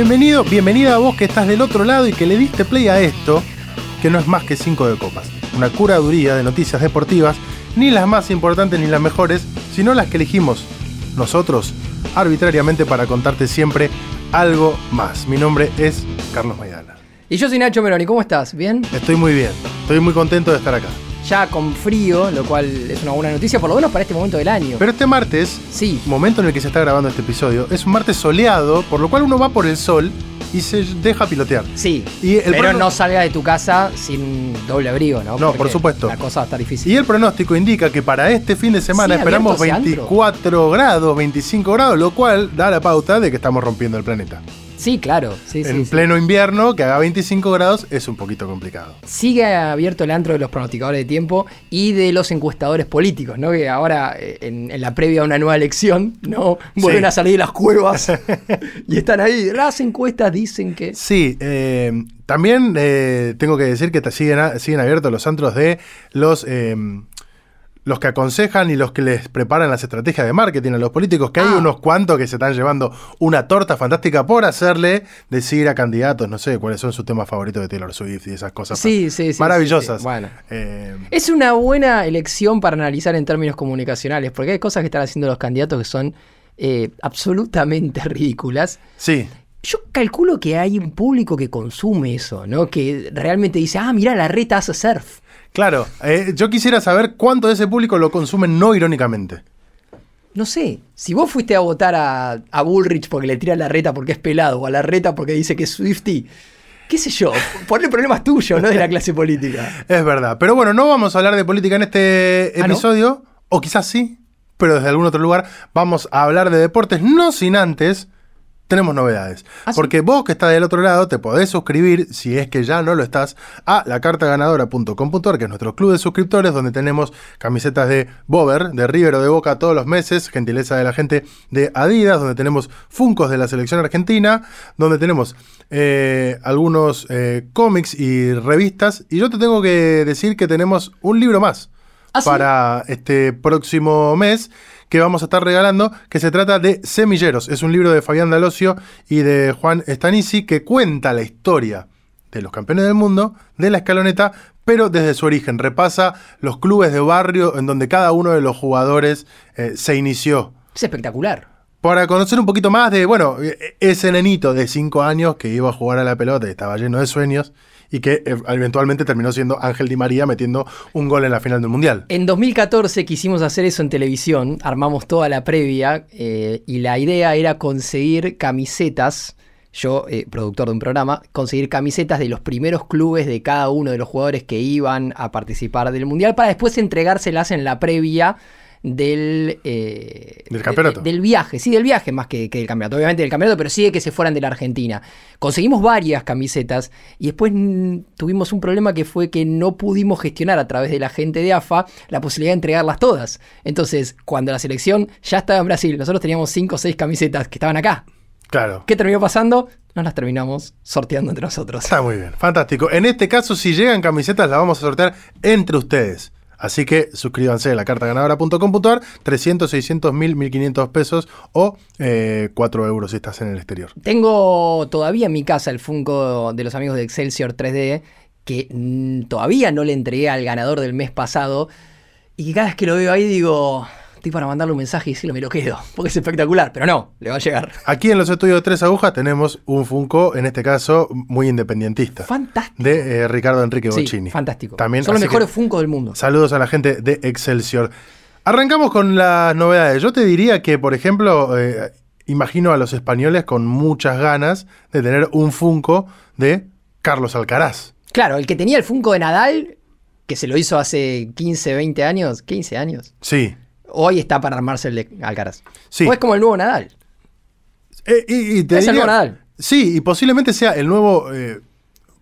Bienvenido, bienvenida a vos que estás del otro lado y que le diste play a esto, que no es más que cinco de copas. Una curaduría de noticias deportivas, ni las más importantes ni las mejores, sino las que elegimos nosotros arbitrariamente para contarte siempre algo más. Mi nombre es Carlos Maidana. Y yo soy Nacho Meroni, ¿cómo estás? ¿Bien? Estoy muy bien, estoy muy contento de estar acá. Ya con frío, lo cual es una buena noticia, por lo menos para este momento del año. Pero este martes, sí. momento en el que se está grabando este episodio, es un martes soleado, por lo cual uno va por el sol y se deja pilotear. Sí, Y el pero no salga de tu casa sin doble abrigo, ¿no? No, Porque por supuesto. La cosa va a estar difícil. Y el pronóstico indica que para este fin de semana Sí, esperamos abierto hacia 24 grados, 25 grados, lo cual da la pauta de que estamos rompiendo el planeta. Sí, claro. Sí, en sí. pleno invierno, que haga 25 grados es un poquito complicado. Sigue abierto el antro de los pronosticadores de tiempo y de los encuestadores políticos, ¿no? Que ahora, eh, en, en la previa a una nueva elección, ¿no? Vuelven a salir de las cuevas y están ahí. Las encuestas dicen que. Sí, eh, también eh, tengo que decir que siguen, siguen abiertos los antros de los, eh, los que aconsejan y los que les preparan las estrategias de marketing a los políticos, que hay Ah. unos cuantos que se están llevando una torta fantástica por hacerle decir a candidatos, no sé, cuáles son sus temas favoritos de Taylor Swift y esas cosas Sí, sí, sí, maravillosas. Bueno. Eh, Es una buena elección para analizar en términos comunicacionales, porque hay cosas que están haciendo los candidatos que son eh, absolutamente ridículas. sí, Yo calculo que hay un público que consume eso, ¿no? Que realmente dice, ah, mira, la reta hace surf. Claro. eh, yo quisiera saber cuánto de ese público lo consumen no irónicamente. No sé, si vos fuiste a votar a, a Bullrich porque le tira la reta porque es pelado, o a la reta porque dice que es Swifty, qué sé yo, ponle problemas tuyos, no de la clase política. Es verdad. Pero bueno, no vamos a hablar de política en este ¿Ah, no? episodio. O quizás sí, pero desde algún otro lugar. Vamos a hablar de deportes, no sin antes. Tenemos novedades. ¿Ah? Porque vos que estás del otro lado te podés suscribir, si es que ya no lo estás, a lacartaganadora.com.ar, que es nuestro club de suscriptores, donde tenemos camisetas de Bober, de River o de Boca todos los meses, gentileza de la gente de Adidas, donde tenemos Funcos de la selección argentina, donde tenemos eh, algunos eh, cómics y revistas. Y yo te tengo que decir que tenemos un libro más ¿Ah, sí? para este próximo mes que vamos a estar regalando, que se trata de Semilleros. Es un libro de Fabián Dalosio y de Juan Stanici que cuenta la historia de los campeones del mundo, de la escaloneta, pero desde su origen. Repasa los clubes de barrio en donde cada uno de los jugadores eh, se inició. Es espectacular. Para conocer un poquito más de, bueno, eh, ese nenito de 5 años que iba a jugar a la pelota y estaba lleno de sueños y que eh, eventualmente terminó siendo Ángel Di María metiendo un gol en la final del Mundial. En 2014 quisimos hacer eso en televisión, armamos toda la previa eh, y la idea era conseguir camisetas, yo, eh, productor de un programa, conseguir camisetas de los primeros clubes de cada uno de los jugadores que iban a participar del Mundial para después entregárselas en la previa del, eh, Del campeonato. de- del viaje, sí, del viaje más que, que del campeonato, obviamente del campeonato, pero sí de que se fueran de la Argentina. Conseguimos varias camisetas y después tuvimos un problema que fue que no pudimos gestionar a través de la gente de AFA la posibilidad de entregarlas todas. Entonces, cuando la selección ya estaba en Brasil, nosotros teníamos 5 o 6 camisetas que estaban acá. Claro. ¿Qué terminó pasando? Nos las terminamos sorteando entre nosotros. Está muy bien, fantástico. En este caso, si llegan camisetas, las vamos a sortear entre ustedes. Así que suscríbanse a la cartaganadora.com.ar, 300, 600, 1000, 1500 pesos o eh, 4 euros si estás en el exterior. Tengo todavía en mi casa el Funko de los amigos de Excelsior 3D que mm, todavía no le entregué al ganador del mes pasado y cada vez que lo veo ahí digo, estoy para mandarle un mensaje y decirle me lo quedo, porque es espectacular, pero no, le va a llegar. Aquí en los estudios de Tres Agujas tenemos un Funko, en este caso, muy independientista. Fantástico. De eh, Ricardo Enrique Sí, Bocchini. fantástico. También, Son los mejores Funko del mundo. Saludos a la gente de Excelsior. Arrancamos con las novedades. Yo te diría que, por ejemplo, eh, imagino a los españoles con muchas ganas de tener un Funko de Carlos Alcaraz. Claro, el que tenía el Funko de Nadal, que se lo hizo hace 15, 20 años, 15 años, Sí. Hoy está para armarse el de Alcaraz. Sí. O es como el nuevo Nadal. Eh, y, y te Es el nuevo Nadal. Sí, y posiblemente sea el nuevo, eh,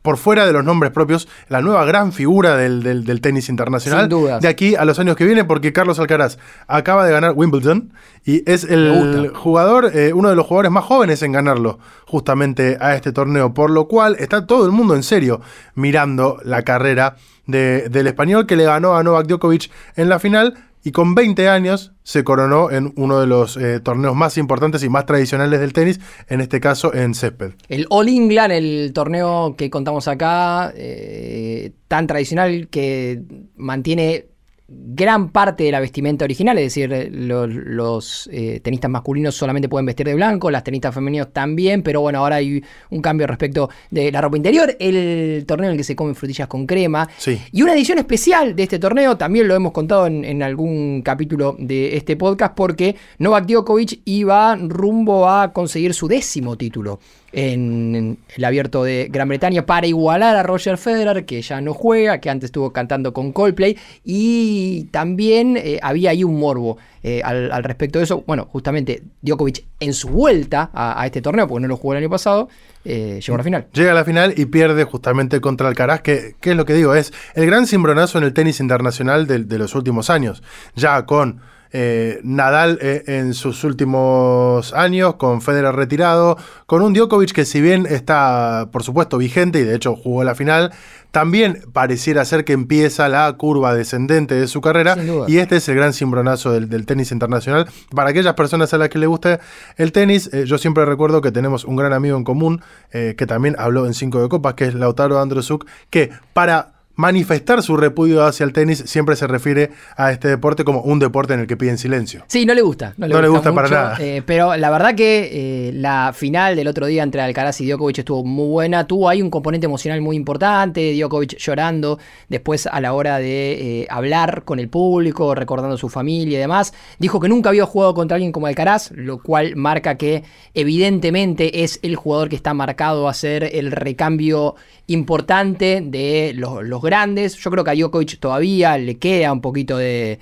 por fuera de los nombres propios, la nueva gran figura del, del- del tenis internacional. Sin dudas. De aquí a los años que vienen, porque Carlos Alcaraz acaba de ganar Wimbledon y es el jugador, eh, uno de los jugadores más jóvenes en ganarlo justamente a este torneo. Por lo cual está todo el mundo en serio mirando la carrera de- del español que le ganó a Novak Djokovic en la final y con 20 años se coronó en uno de los eh, torneos más importantes y más tradicionales del tenis, en este caso en césped. El All England, el torneo que contamos acá, eh, tan tradicional que mantiene gran parte de la vestimenta original, es decir, los, eh, tenistas masculinos solamente pueden vestir de blanco, las tenistas femeninos también, pero bueno, ahora hay un cambio respecto de la ropa interior, el torneo en el que se comen frutillas con crema, y una edición especial de este torneo, también lo hemos contado en, en algún capítulo de este podcast, porque Novak Djokovic iba rumbo a conseguir su décimo título en el abierto de Gran Bretaña para igualar a Roger Federer, que ya no juega, que antes estuvo cantando con Coldplay, y también eh, había ahí un morbo eh, al, respecto de eso. Bueno, justamente Djokovic en su vuelta a, este torneo, porque no lo jugó el año pasado, eh, llegó a la final. Llega a la final y pierde justamente contra Alcaraz, que, que es lo que digo, es el gran cimbronazo en el tenis internacional de los últimos años, ya con eh, Nadal eh, en sus últimos años, con Federer retirado, con un Djokovic que si bien está, por supuesto, vigente y de hecho jugó la final, también pareciera ser que empieza la curva descendente de su carrera y este es el gran cimbronazo del, tenis internacional. Para aquellas personas a las que le guste el tenis, eh, yo siempre recuerdo que tenemos un gran amigo en común que también habló en Cinco de Copas, que es Lautaro Androsuk, que para manifestar su repudio hacia el tenis siempre se refiere a este deporte como un deporte en el que piden silencio. Sí, no le gusta. No le, gusta, para nada. Eh, pero la verdad que eh, la final del otro día entre Alcaraz y Djokovic estuvo muy buena. Tuvo ahí un componente emocional muy importante. Djokovic llorando después a la hora de eh, hablar con el público, recordando a su familia y demás. Dijo que nunca había jugado contra alguien como Alcaraz, lo cual marca que evidentemente es el jugador que está marcado a ser el recambio importante de los, los grandes. Yo creo que a Djokovic todavía le queda un poquito de,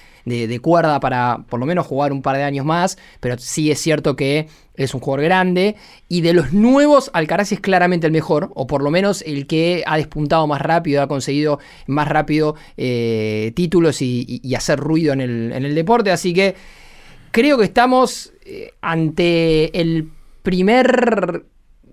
cuerda para por lo menos jugar un par de años más, pero sí es cierto que es un jugador grande. Y de los nuevos, Alcaraz es claramente el mejor, o por lo menos el que ha despuntado más rápido, ha conseguido más rápido eh, títulos y, hacer ruido en el, deporte. Así que creo que estamos eh, ante el primer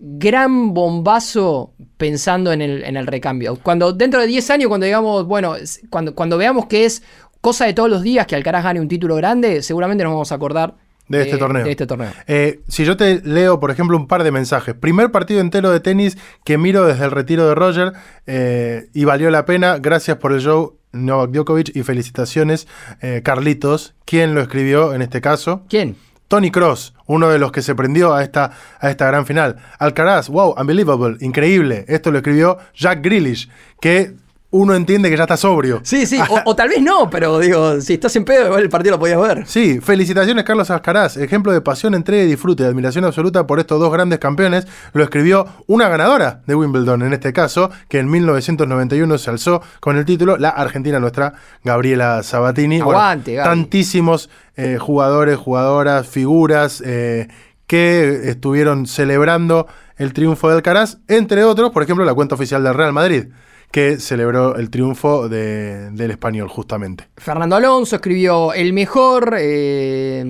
gran bombazo pensando en el, en el recambio. Cuando dentro de 10 años, cuando digamos, bueno, cuando, cuando veamos que es cosa de todos los días que Alcaraz gane un título grande, seguramente nos vamos a acordar de, este torneo. De este torneo. Eh, si yo te leo, por ejemplo, un par de mensajes. Primer partido entero de tenis que miro desde el retiro de Roger eh, y valió la pena. Gracias por el show, Novak Djokovic, y felicitaciones, eh, Carlitos. ¿Quién lo escribió en este caso? ¿Quién? Tony Cross, uno de los que se prendió a esta, a esta gran final. Alcaraz, wow, unbelievable, increíble. Esto lo escribió Jack Grealish, que uno entiende que ya está sobrio. Sí, sí, o, tal vez no, pero digo, si estás en pedo, igual el partido lo podías ver. Sí, felicitaciones Carlos Alcaraz, ejemplo de pasión, entrega y disfrute, de admiración absoluta por estos dos grandes campeones, lo escribió una ganadora de Wimbledon, en este caso, que en 1991 se alzó con el título, la argentina nuestra, Gabriela Sabatini. Aguante, Tantísimos eh, jugadores, jugadoras, figuras eh, que estuvieron celebrando el triunfo de Alcaraz, entre otros, por ejemplo, la cuenta oficial del Real Madrid que celebró el triunfo del español, justamente. Fernando Alonso escribió el mejor eh,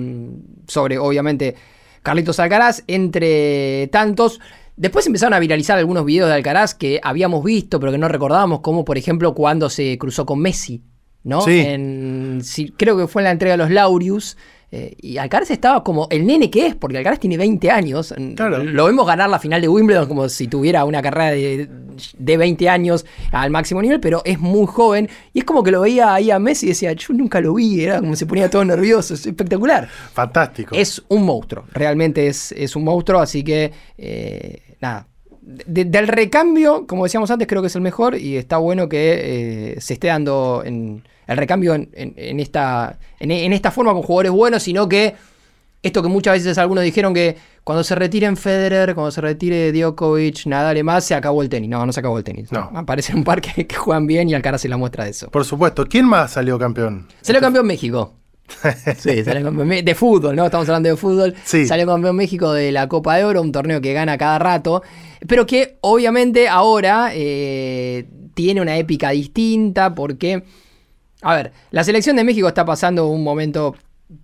sobre, obviamente, Carlitos Alcaraz, entre tantos. Después empezaron a viralizar algunos videos de Alcaraz que habíamos visto, pero que no recordábamos, como por ejemplo cuando se cruzó con Messi, ¿no? Sí. creo que fue en la entrega de los Laureus. Eh, y Alcaraz estaba como el nene que es, porque Alcaraz tiene 20 años. Lo vemos ganar la final de Wimbledon como si tuviera una carrera de, 20 años al máximo nivel, pero es muy joven. Y es como que lo veía ahí a Messi y decía, yo nunca lo vi, era como se ponía todo nervioso, es espectacular. Fantástico. Es un monstruo, realmente es, es un monstruo, así que eh, nada. Del recambio, como decíamos antes, creo que es el mejor y está bueno que eh, se esté dando en, el recambio en, esta, en, esta forma con jugadores buenos, sino que esto que muchas veces algunos dijeron que cuando se retiren Federer, cuando se retire Djokovic, Nadal y más, se acabó el tenis. No, no se acabó el tenis. No. Aparecen un par que, juegan bien y Alcaraz se la muestra de eso. Por supuesto. ¿Quién más salió campeón? Salió campeón México. sí, salió campeón de fútbol, ¿no? Estamos hablando de fútbol. Sí. Salió campeón México de la Copa de Oro, un torneo que gana cada rato, pero que obviamente ahora eh, tiene una épica distinta porque a ver, la selección de México está pasando un momento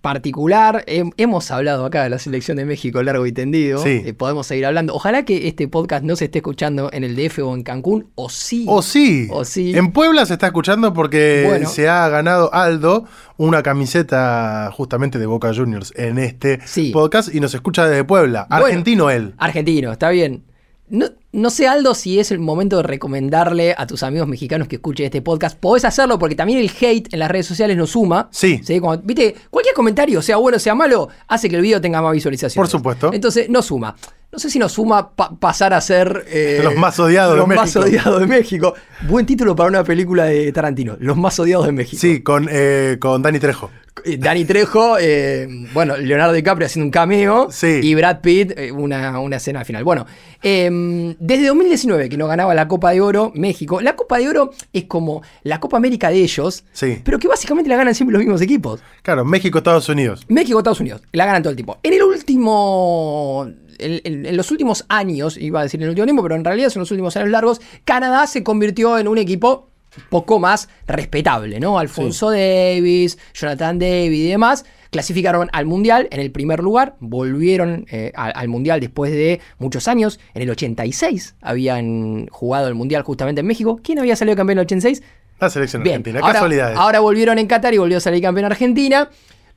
particular. Hem- hemos hablado acá de la selección de México largo y tendido. Sí. Eh, podemos seguir hablando. Ojalá que este podcast no se esté escuchando en el DF o en Cancún, o sí. O sí. O sí. En Puebla se está escuchando porque Bueno. se ha ganado Aldo una camiseta justamente de Boca Juniors en este Sí. podcast y nos escucha desde Puebla. Bueno. Argentino él. Argentino, está bien. No, no sé, Aldo, si es el momento de recomendarle a tus amigos mexicanos que escuchen este podcast. Podés hacerlo porque también el hate en las redes sociales nos suma. Sí. Cuando- Viste, cualquier comentario, sea bueno o sea malo, hace que el video tenga más visualizaciones. Por supuesto. Entonces, no suma. No sé si nos suma pa- pasar a ser. eh, Los más odiados de Los más México. odiados de México. Buen título para una película de Tarantino. Los más odiados de México. Sí, con, eh, con Dani Trejo. Eh, Dani Trejo, eh, bueno, Leonardo DiCaprio haciendo un cameo Sí. y Brad Pitt una, una escena final. Bueno, eh, desde 2019 que no ganaba la Copa de Oro México, la Copa de Oro es como la Copa América de ellos, Sí. pero que básicamente la ganan siempre los mismos equipos. Claro, México, Estados Unidos. México, Estados Unidos, la ganan todo el tiempo. En el último. En, los últimos años, iba a decir en el último tiempo, pero en realidad son los últimos años largos, Canadá se convirtió en un equipo poco más respetable, ¿no? Alfonso Davis, Jonathan David y demás clasificaron al Mundial en el primer lugar, volvieron eh, al, al Mundial después de muchos años, en el 86 habían jugado el Mundial justamente en México. ¿Quién había salido campeón en el 86? La selección Bien, argentina. ahora, Casualidades. ahora volvieron en Qatar y volvió a salir campeón Argentina,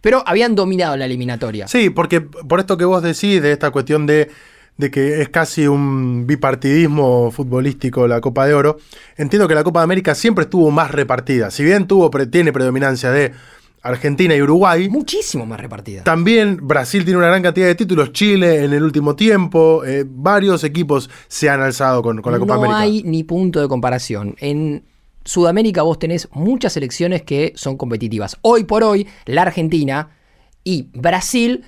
pero habían dominado la eliminatoria. Sí, porque por esto que vos decís, de esta cuestión de, de que es casi un bipartidismo futbolístico la Copa de Oro, entiendo que la Copa de América siempre estuvo más repartida. Si bien tuvo, tiene predominancia de Argentina y Uruguay, Muchísimo más repartida. también Brasil tiene una gran cantidad de títulos, Chile en el último tiempo, eh, varios equipos se han alzado con, con la Copa no América. hay ni punto de comparación. En Sudamérica vos tenés muchas selecciones que son competitivas. Hoy por hoy, la Argentina y Brasil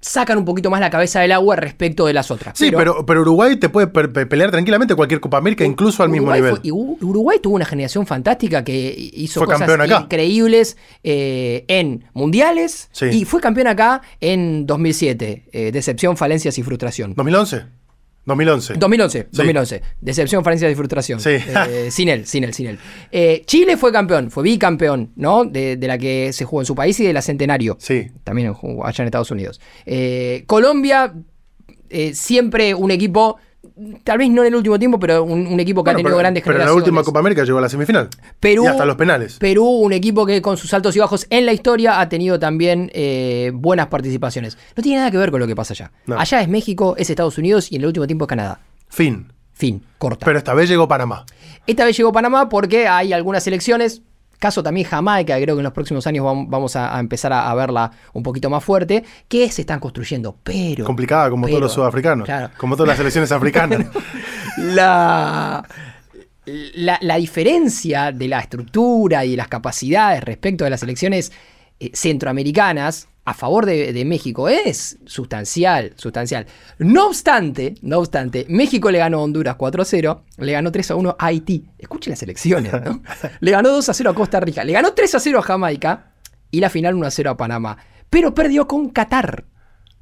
sacan un poquito más la cabeza del agua respecto de las otras. Sí, pero, pero Uruguay te puede pe- pe- pelear tranquilamente cualquier Copa América, incluso al mismo nivel. fue- y U- Uruguay tuvo una generación fantástica que hizo Fue cosas increíbles eh, en mundiales Sí. y fue campeón acá en 2007. eh, decepción, falencias y frustración. ¿2011? 2011. 2011, Sí. 2011. Decepción, falencias y frustración. Sí. Eh, sin él, sin él, sin él. Eh, Chile fue campeón, fue bicampeón, ¿no? De, de la que se jugó en su país y de la Centenario. Sí. También jugó allá en Estados Unidos. Eh, Colombia, siempre un equipo, tal vez no en el último tiempo, pero un, un equipo que Bueno, ha tenido pero, grandes pero en la última Copa América llegó a la semifinal. Perú, y hasta los penales. Perú, un equipo que con sus altos y bajos en la historia ha tenido también eh, buenas participaciones. No tiene nada que ver con lo que pasa allá. No. Allá es México, es Estados Unidos y en el último tiempo es Canadá. Fin. Fin, corta. Pero esta vez llegó Panamá. Esta vez llegó Panamá porque hay algunas elecciones, caso también Jamaica, que creo que en los próximos años vam- vamos a, a empezar a, a verla un poquito más fuerte, que se están construyendo, pero... Complicada como pero- todos los sudafricanos. Claro. Como todas las selecciones africanas. La, la, la diferencia de la estructura y de las capacidades respecto de las elecciones eh, centroamericanas a favor de, de México es sustancial, sustancial. No obstante, no obstante, México le ganó a Honduras 4-0, le ganó 3-1 a Haití. Escuchen las elecciones, ¿no? Le ganó 2-0 a Costa Rica, le ganó 3-0 a Jamaica y la final 1-0 a Panamá. Pero perdió con Qatar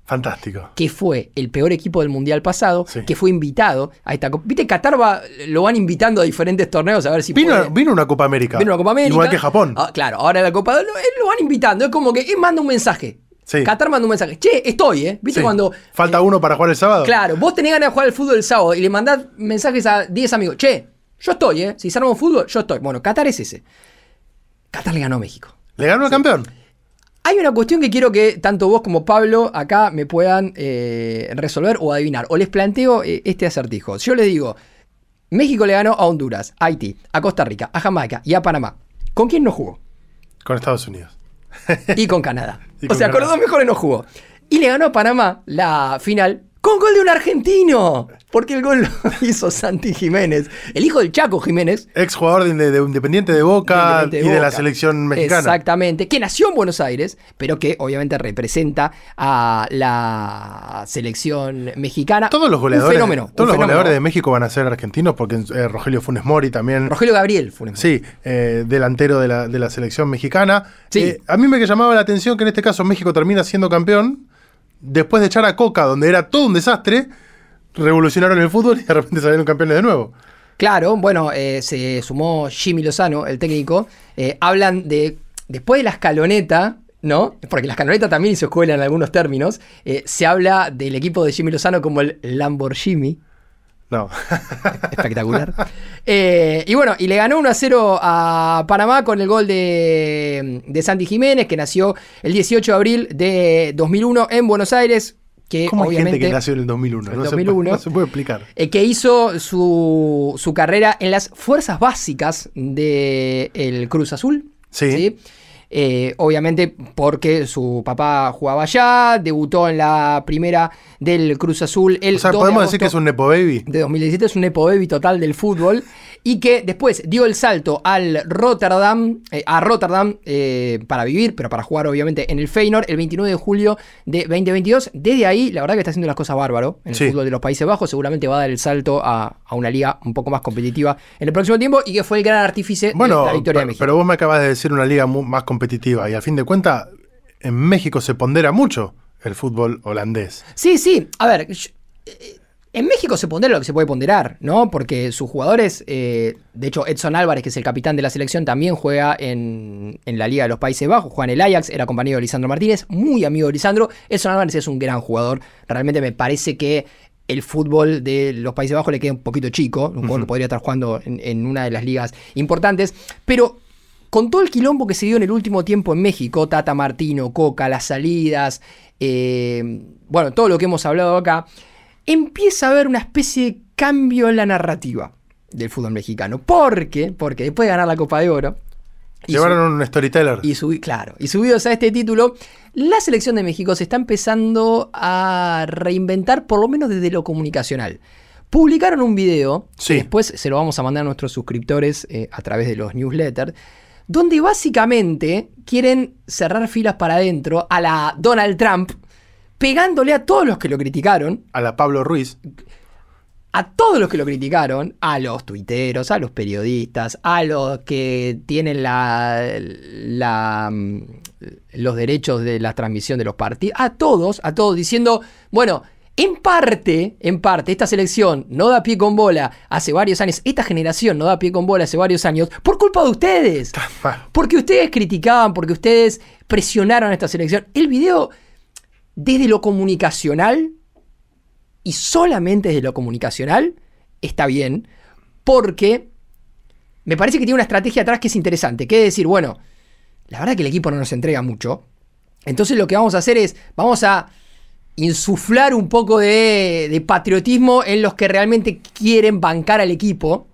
Fantástico. que fue el peor equipo del mundial pasado, Sí. que fue invitado a esta Copa. Viste, Qatar va, lo van invitando a diferentes torneos a ver si Vino, puede. vino una Copa América. Vino una Copa América. Igual que Japón. Ah, claro, ahora la Copa lo, van invitando. Es como que él manda un mensaje. Sí. Qatar manda un mensaje. Che, estoy, ¿eh? ¿Viste Sí. cuando. Falta uno para jugar el sábado. Claro, vos tenés ganas de jugar al fútbol el sábado y le mandás mensajes a 10 amigos. Che, yo estoy, ¿eh? Si se arma un fútbol, yo estoy. Bueno, Qatar es ese. Qatar le ganó a México. Le ganó el campeón. Hay una cuestión que quiero que tanto vos como Pablo acá me puedan eh, resolver o adivinar. O les planteo eh, este acertijo. Si yo les digo, México le ganó a Honduras, a Haití, a Costa Rica, a Jamaica y a Panamá. ¿Con quién no jugó? Con Estados Unidos. Y con Canadá. Y o con sea, con los dos mejores no jugó. Y le ganó a Panamá la final con gol de un argentino. Porque el gol lo hizo Santi Jiménez, el hijo del Chaco Jiménez, Ex jugador de, de- de Independiente de Boca Independiente y de la selección mexicana. Exactamente, que nació en Buenos Aires, pero que obviamente representa a la selección mexicana. Todos los goleadores, fenómeno. todos los goleadores de México van a ser argentinos porque eh, Rogelio Funes Mori también. Rogelio Gabriel Funes Mori. Sí, eh, delantero de la, de la selección mexicana. Sí. Eh, a mí me llamaba la atención que en este caso México termina siendo campeón después de echar a Coca, donde era todo un desastre. Revolucionaron el fútbol y de repente salieron campeones de nuevo. Claro, bueno, eh, se sumó Jimmy Lozano, el técnico. Eh, hablan de, después de la escaloneta, ¿no? Porque la escaloneta también hizo escuela en algunos términos. Eh, se habla del equipo de Jimmy Lozano como el Lamborghini. No. Espectacular. Eh, y bueno, y le ganó 1 a 0 a Panamá con el gol de, de Santi Jiménez, que nació el 18 de abril de 2001 en Buenos Aires. Que ¿Cómo hay gente que nació en el 2001? en no, 2001. Se puede, no se puede explicar. eh, que hizo su, su carrera en las fuerzas básicas del Cruz Azul. Sí. Eh, obviamente porque su papá jugaba allá, debutó en la primera del Cruz Azul el O sea, 2 de podemos decir que es un Nepo Baby. de 2017, es un Nepo Baby total del fútbol y que después dio el salto al Rotterdam, eh, a Rotterdam eh, para vivir, pero para jugar obviamente en el Feyenoord el 29 de julio de 2022. Desde ahí, la verdad que está haciendo las cosas bárbaro en el Sí. fútbol de los Países Bajos. Seguramente va a dar el salto a, a una liga un poco más competitiva en el próximo tiempo y que fue el gran artífice Bueno, de la victoria de México. pero vos me acabas de decir una liga más competitiva y al fin de cuentas en México se pondera mucho el fútbol holandés. Sí, sí. A ver, yo- eh, en México se pondera lo que se puede ponderar, ¿no? Porque sus jugadores, eh, de hecho Edson Álvarez, que es el capitán de la selección, también juega en, en la Liga de los Países Bajos, juega en el Ajax, era compañero de Lisandro Martínez, muy amigo de Lisandro. Edson Álvarez es un gran jugador. Realmente me parece que el fútbol de los Países Bajos le queda un poquito chico, un jugador que podría estar jugando en, en una de las ligas importantes, pero con todo el quilombo que se dio en el último tiempo en México, Tata Martino, Coca, las salidas, eh, bueno, todo lo que hemos hablado acá, empieza a haber una especie de cambio en la narrativa del fútbol mexicano. ¿Por qué? Porque después de ganar la Copa de Oro, y Llevaron un storyteller. y subi- claro, y subidos a este título, la selección de México se está empezando a reinventar, por lo menos desde lo comunicacional. Publicaron un video, Sí. que después se lo vamos a mandar a nuestros suscriptores eh, a través de los newsletters, donde básicamente quieren cerrar filas para adentro a la Donald Trump, pegándole a todos los que lo criticaron, A la Pablo Ruiz. a todos los que lo criticaron, a los tuiteros, a los periodistas, a los que tienen la, la, mm, los derechos de la transmisión de los partidos, a todos, a todos diciendo, bueno, en parte, en parte, esta selección no da pie con bola hace varios años, esta generación no da pie con bola hace varios años, por culpa de ustedes. Porque ustedes criticaban, porque ustedes presionaron a esta selección. El video, desde lo comunicacional, y solamente desde lo comunicacional, está bien, porque me parece que tiene una estrategia atrás que es interesante, que es decir, bueno, la verdad que el equipo no nos entrega mucho, entonces lo que vamos a hacer es, vamos a insuflar un poco de, de patriotismo en los que realmente quieren bancar al equipo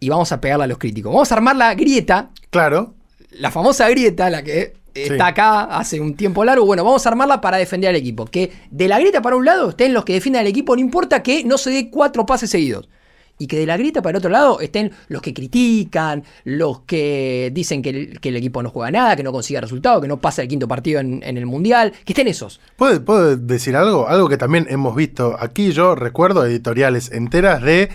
y vamos a pegarle a los críticos. Vamos a armar la grieta, Claro. la famosa grieta, la que está Sí. acá hace un tiempo largo. Bueno, vamos a armarla para defender al equipo. Que de la grieta para un lado estén los que defienden al equipo, no importa que no se dé cuatro pases seguidos. Y que de la grieta para el otro lado estén los que critican, los que dicen que el, que el equipo no juega nada, que no consigue resultados, que no pasa el quinto partido en, en el mundial. Que estén esos. ¿Puedo, puedo decir algo? Algo que también hemos visto aquí. Yo recuerdo editoriales enteras de,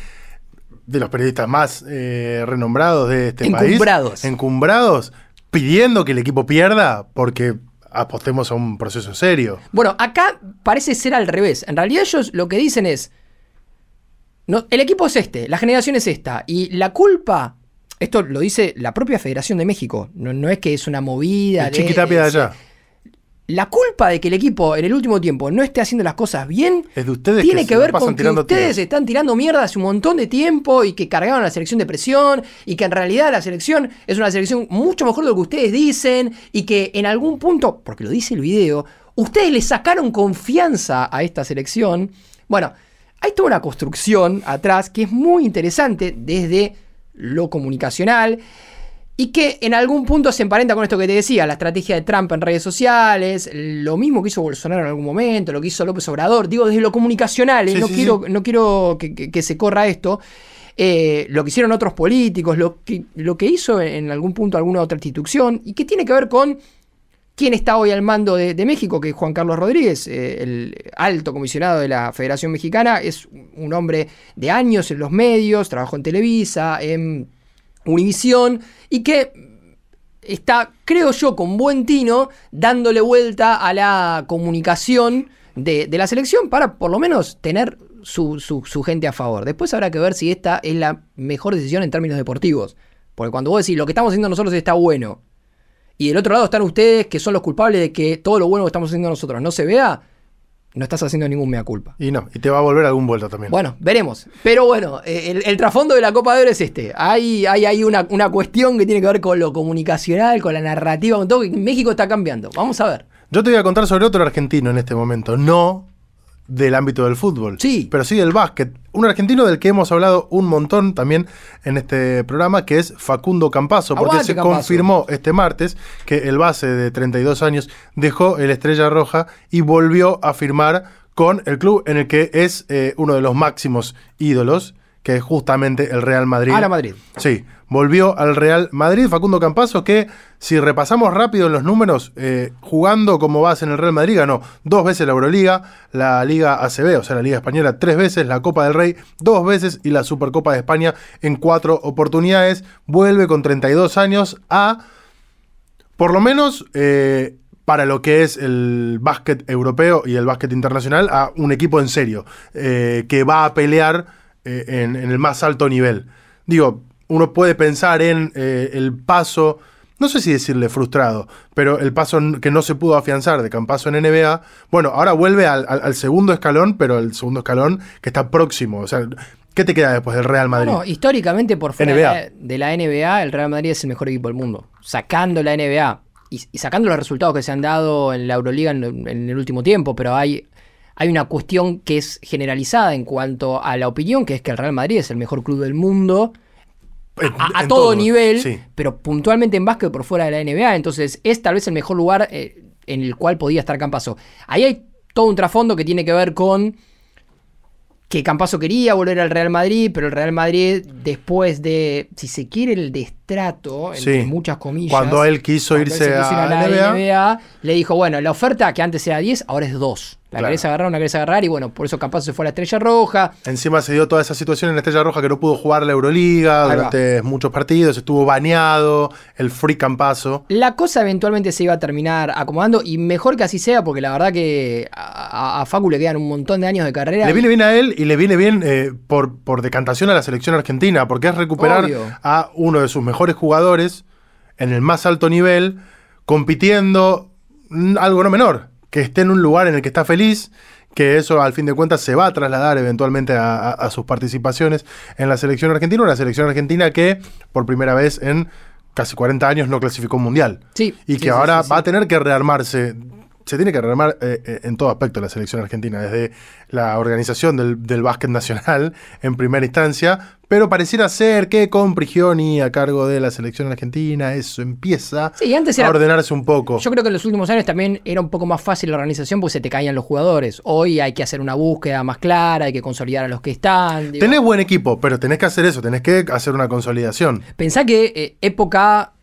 de los periodistas más eh, renombrados de este Encumbrados. país. Encumbrados. Pidiendo que el equipo pierda porque apostemos a un proceso serio. Bueno, acá parece ser al revés. En realidad ellos lo que dicen es, no, el equipo es este, la generación es esta, y la culpa, esto lo dice la propia Federación de México, no, no es que es una movida El de... chiquitapia de allá. La culpa de que el equipo en el último tiempo no esté haciendo las cosas bien Es de ustedes tiene que ver con que ustedes están tirando mierda hace un montón de tiempo y que cargaron a la selección de presión y que en realidad la selección es una selección mucho mejor de lo que ustedes dicen y que en algún punto, porque lo dice el video, ustedes le sacaron confianza a esta selección. Bueno, hay toda una construcción atrás que es muy interesante desde lo comunicacional y que en algún punto se emparenta con esto que te decía, la estrategia de Trump en redes sociales, lo mismo que hizo Bolsonaro en algún momento, lo que hizo López Obrador, digo desde lo comunicacional, ¿eh? Sí, no, sí, quiero, no quiero que, que- que se corra esto, eh, lo que hicieron otros políticos, lo que, lo que hizo en algún punto alguna otra institución, y que tiene que ver con quién está hoy al mando de, México, que es Juan Carlos Rodríguez, eh, el alto comisionado de la Federación Mexicana, es un hombre de años en los medios, trabajó en Televisa, en Univisión, y que está, creo yo, con buen tino, dándole vuelta a la comunicación de, de la selección para por lo menos tener su, su- su gente a favor. Después habrá que ver si esta es la mejor decisión en términos deportivos. Porque cuando vos decís lo que estamos haciendo nosotros está bueno, y del otro lado están ustedes que son los culpables de que todo lo bueno que estamos haciendo nosotros no se vea, no estás haciendo ningún mea culpa. Y no, y te va a volver algún vuelto también. Bueno, veremos. Pero bueno, eh, el, el trasfondo de la Copa de Oro es este. Hay, hay, hay una, una cuestión que tiene que ver con lo comunicacional, con la narrativa, con todo, que México está cambiando. Vamos a ver. Yo te voy a contar sobre otro argentino en este momento, no del ámbito del fútbol, Sí. pero sí del básquet. Un argentino del que hemos hablado un montón también en este programa, que es Facundo Campazo, porque Aguante, se confirmó este martes que el base de 32 años dejó el Estrella Roja y volvió a firmar con el club en el que es eh, uno de los máximos ídolos, que es justamente el Real Madrid. A la Madrid. Sí, volvió al Real Madrid Facundo Campazo, que si repasamos rápido los números, eh, jugando como base en el Real Madrid, ganó dos veces la Euroliga, la Liga ACB, o sea, la Liga Española, tres veces, la Copa del Rey, dos veces y la Supercopa de España en cuatro oportunidades. Vuelve con 32 años a, por lo menos, eh, para lo que es el básquet europeo y el básquet internacional, a un equipo en serio, eh, que va a pelear eh, en, en el más alto nivel. Digo, uno puede pensar en eh, el paso, no sé si decirle frustrado, pero el paso que no se pudo afianzar de Campazo en NBA. Bueno, ahora vuelve al, al- al segundo escalón, pero el segundo escalón que está próximo. O sea, ¿qué te queda después del Real Madrid? No, históricamente por fuera NBA. de la- de la NBA, el Real Madrid es el mejor equipo del mundo. Sacando la NBA y, y sacando los resultados que se han dado en la Euroliga en, en el último tiempo, pero hay, hay una cuestión que es generalizada en cuanto a la opinión, que es que el Real Madrid es el mejor club del mundo a, todo nivel, Sí. pero puntualmente en básquet por fuera de la NBA. Entonces es tal vez el mejor lugar eh, en el cual podía estar Campaso. Ahí hay todo un trasfondo que tiene que ver con que Campaso quería volver al Real Madrid, pero el Real Madrid, después de, si se quiere, el destrato, entre Sí. muchas comillas. Cuando él quiso cuando irse quiso a la NBA. NBA, le dijo, bueno, la oferta que antes era 10, ahora es 2. La Claro. querés agarrar, la querés agarrar, y bueno, por eso Campaso se fue a la Estrella Roja. Encima se dio toda esa situación en la Estrella Roja que no pudo jugar la Euroliga Ahí va. durante muchos partidos, estuvo baneado, el free campazo. La cosa eventualmente se iba a terminar acomodando y mejor que así sea porque la verdad que a, a- Facu le quedan un montón de años de carrera. Le viene bien a él y le viene bien eh, por, por decantación a la selección argentina, porque es recuperar Obvio. a uno de sus mejores jugadores en el más alto nivel, compitiendo algo no menor, que esté en un lugar en el que está feliz, que eso al fin de cuentas se va a trasladar eventualmente a, a- a sus participaciones en la selección argentina, una selección argentina que por primera vez en casi 40 años no clasificó un mundial. Sí, Y que sí, ahora sí, va a tener que rearmarse. Se tiene que rearmar eh, eh, en todo aspecto la selección argentina, desde la organización del, del básquet nacional en primera instancia, pero pareciera ser que con Prigioni a cargo de la selección argentina eso empieza Sí, antes a ordenarse un poco. Yo creo que en los últimos años también era un poco más fácil la organización porque se te caían los jugadores. Hoy hay que hacer una búsqueda más clara, hay que consolidar a los que están. digo. Tenés buen equipo, pero tenés que hacer eso, tenés que hacer una consolidación. Pensá que eh, época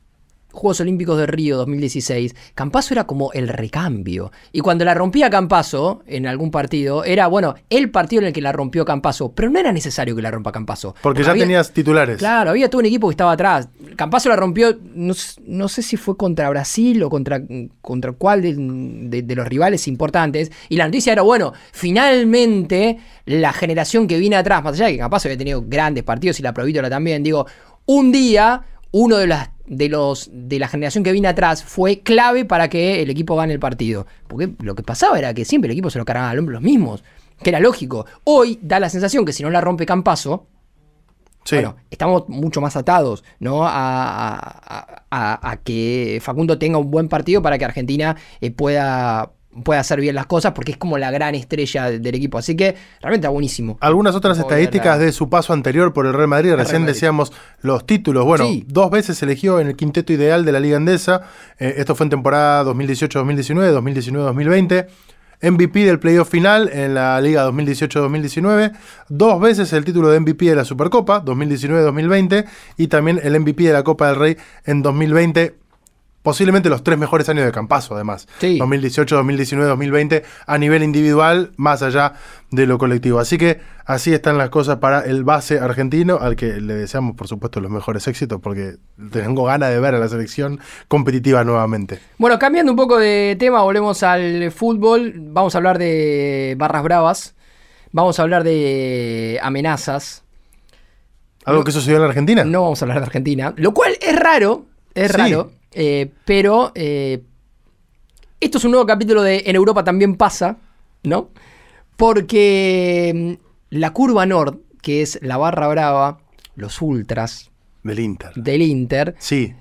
Juegos Olímpicos de Río 2016, Campaso era como el recambio. Y cuando la rompía Campaso en algún partido, era, bueno, el partido en el que la rompió Campaso. Pero no era necesario que la rompa Campaso. Porque ya tenías titulares. Claro, había todo un equipo que estaba atrás. Campaso la rompió, no, sé si fue contra Brasil o contra, contra cuál de, de- de los rivales importantes. Y la noticia era, bueno, finalmente la generación que viene atrás, más allá de que Campaso había tenido grandes partidos y la Provítola también, digo, un día uno de las de los de la generación que viene atrás fue clave para que el equipo gane el partido. Porque lo que pasaba era que siempre el equipo se lo cargaban al hombro los mismos. Que era lógico. Hoy da la sensación que si no la rompe Campaso, Sí. bueno, estamos mucho más atados, ¿no? A, a- a- a que Facundo tenga un buen partido para que Argentina eh, pueda, pueda hacer bien las cosas, porque es como la gran estrella del equipo. Así que realmente está buenísimo. Algunas otras estadísticas la- de su paso anterior por el Real Madrid, recién Madrid. decíamos los títulos. Bueno, Sí. dos veces se eligió en el quinteto ideal de la Liga Andesa. Eh, esto fue en temporada 2018-2019, 2019-2020. MVP del playoff final en la Liga 2018-2019. Dos veces el título de MVP de la Supercopa, 2019-2020. Y también el MVP de la Copa del Rey en 2020. Posiblemente los tres mejores años de Campaso, además. Sí. 2018, 2019, 2020, a nivel individual, más allá de lo colectivo. Así que así están las cosas para el base argentino, al que le deseamos, por supuesto, los mejores éxitos, porque tengo ganas de ver a la selección competitiva nuevamente. Bueno, cambiando un poco de tema, volvemos al fútbol. Vamos a hablar de barras bravas. Vamos a hablar de amenazas. ¿Algo No. que sucedió en la Argentina? No vamos a hablar de Argentina. Lo cual es raro. Es Sí. raro. Eh, pero eh, esto es un nuevo capítulo de En Europa también pasa, ¿no? Porque mm, la curva Nord, que es la barra brava, los ultras Del Inter. del Inter, Sí.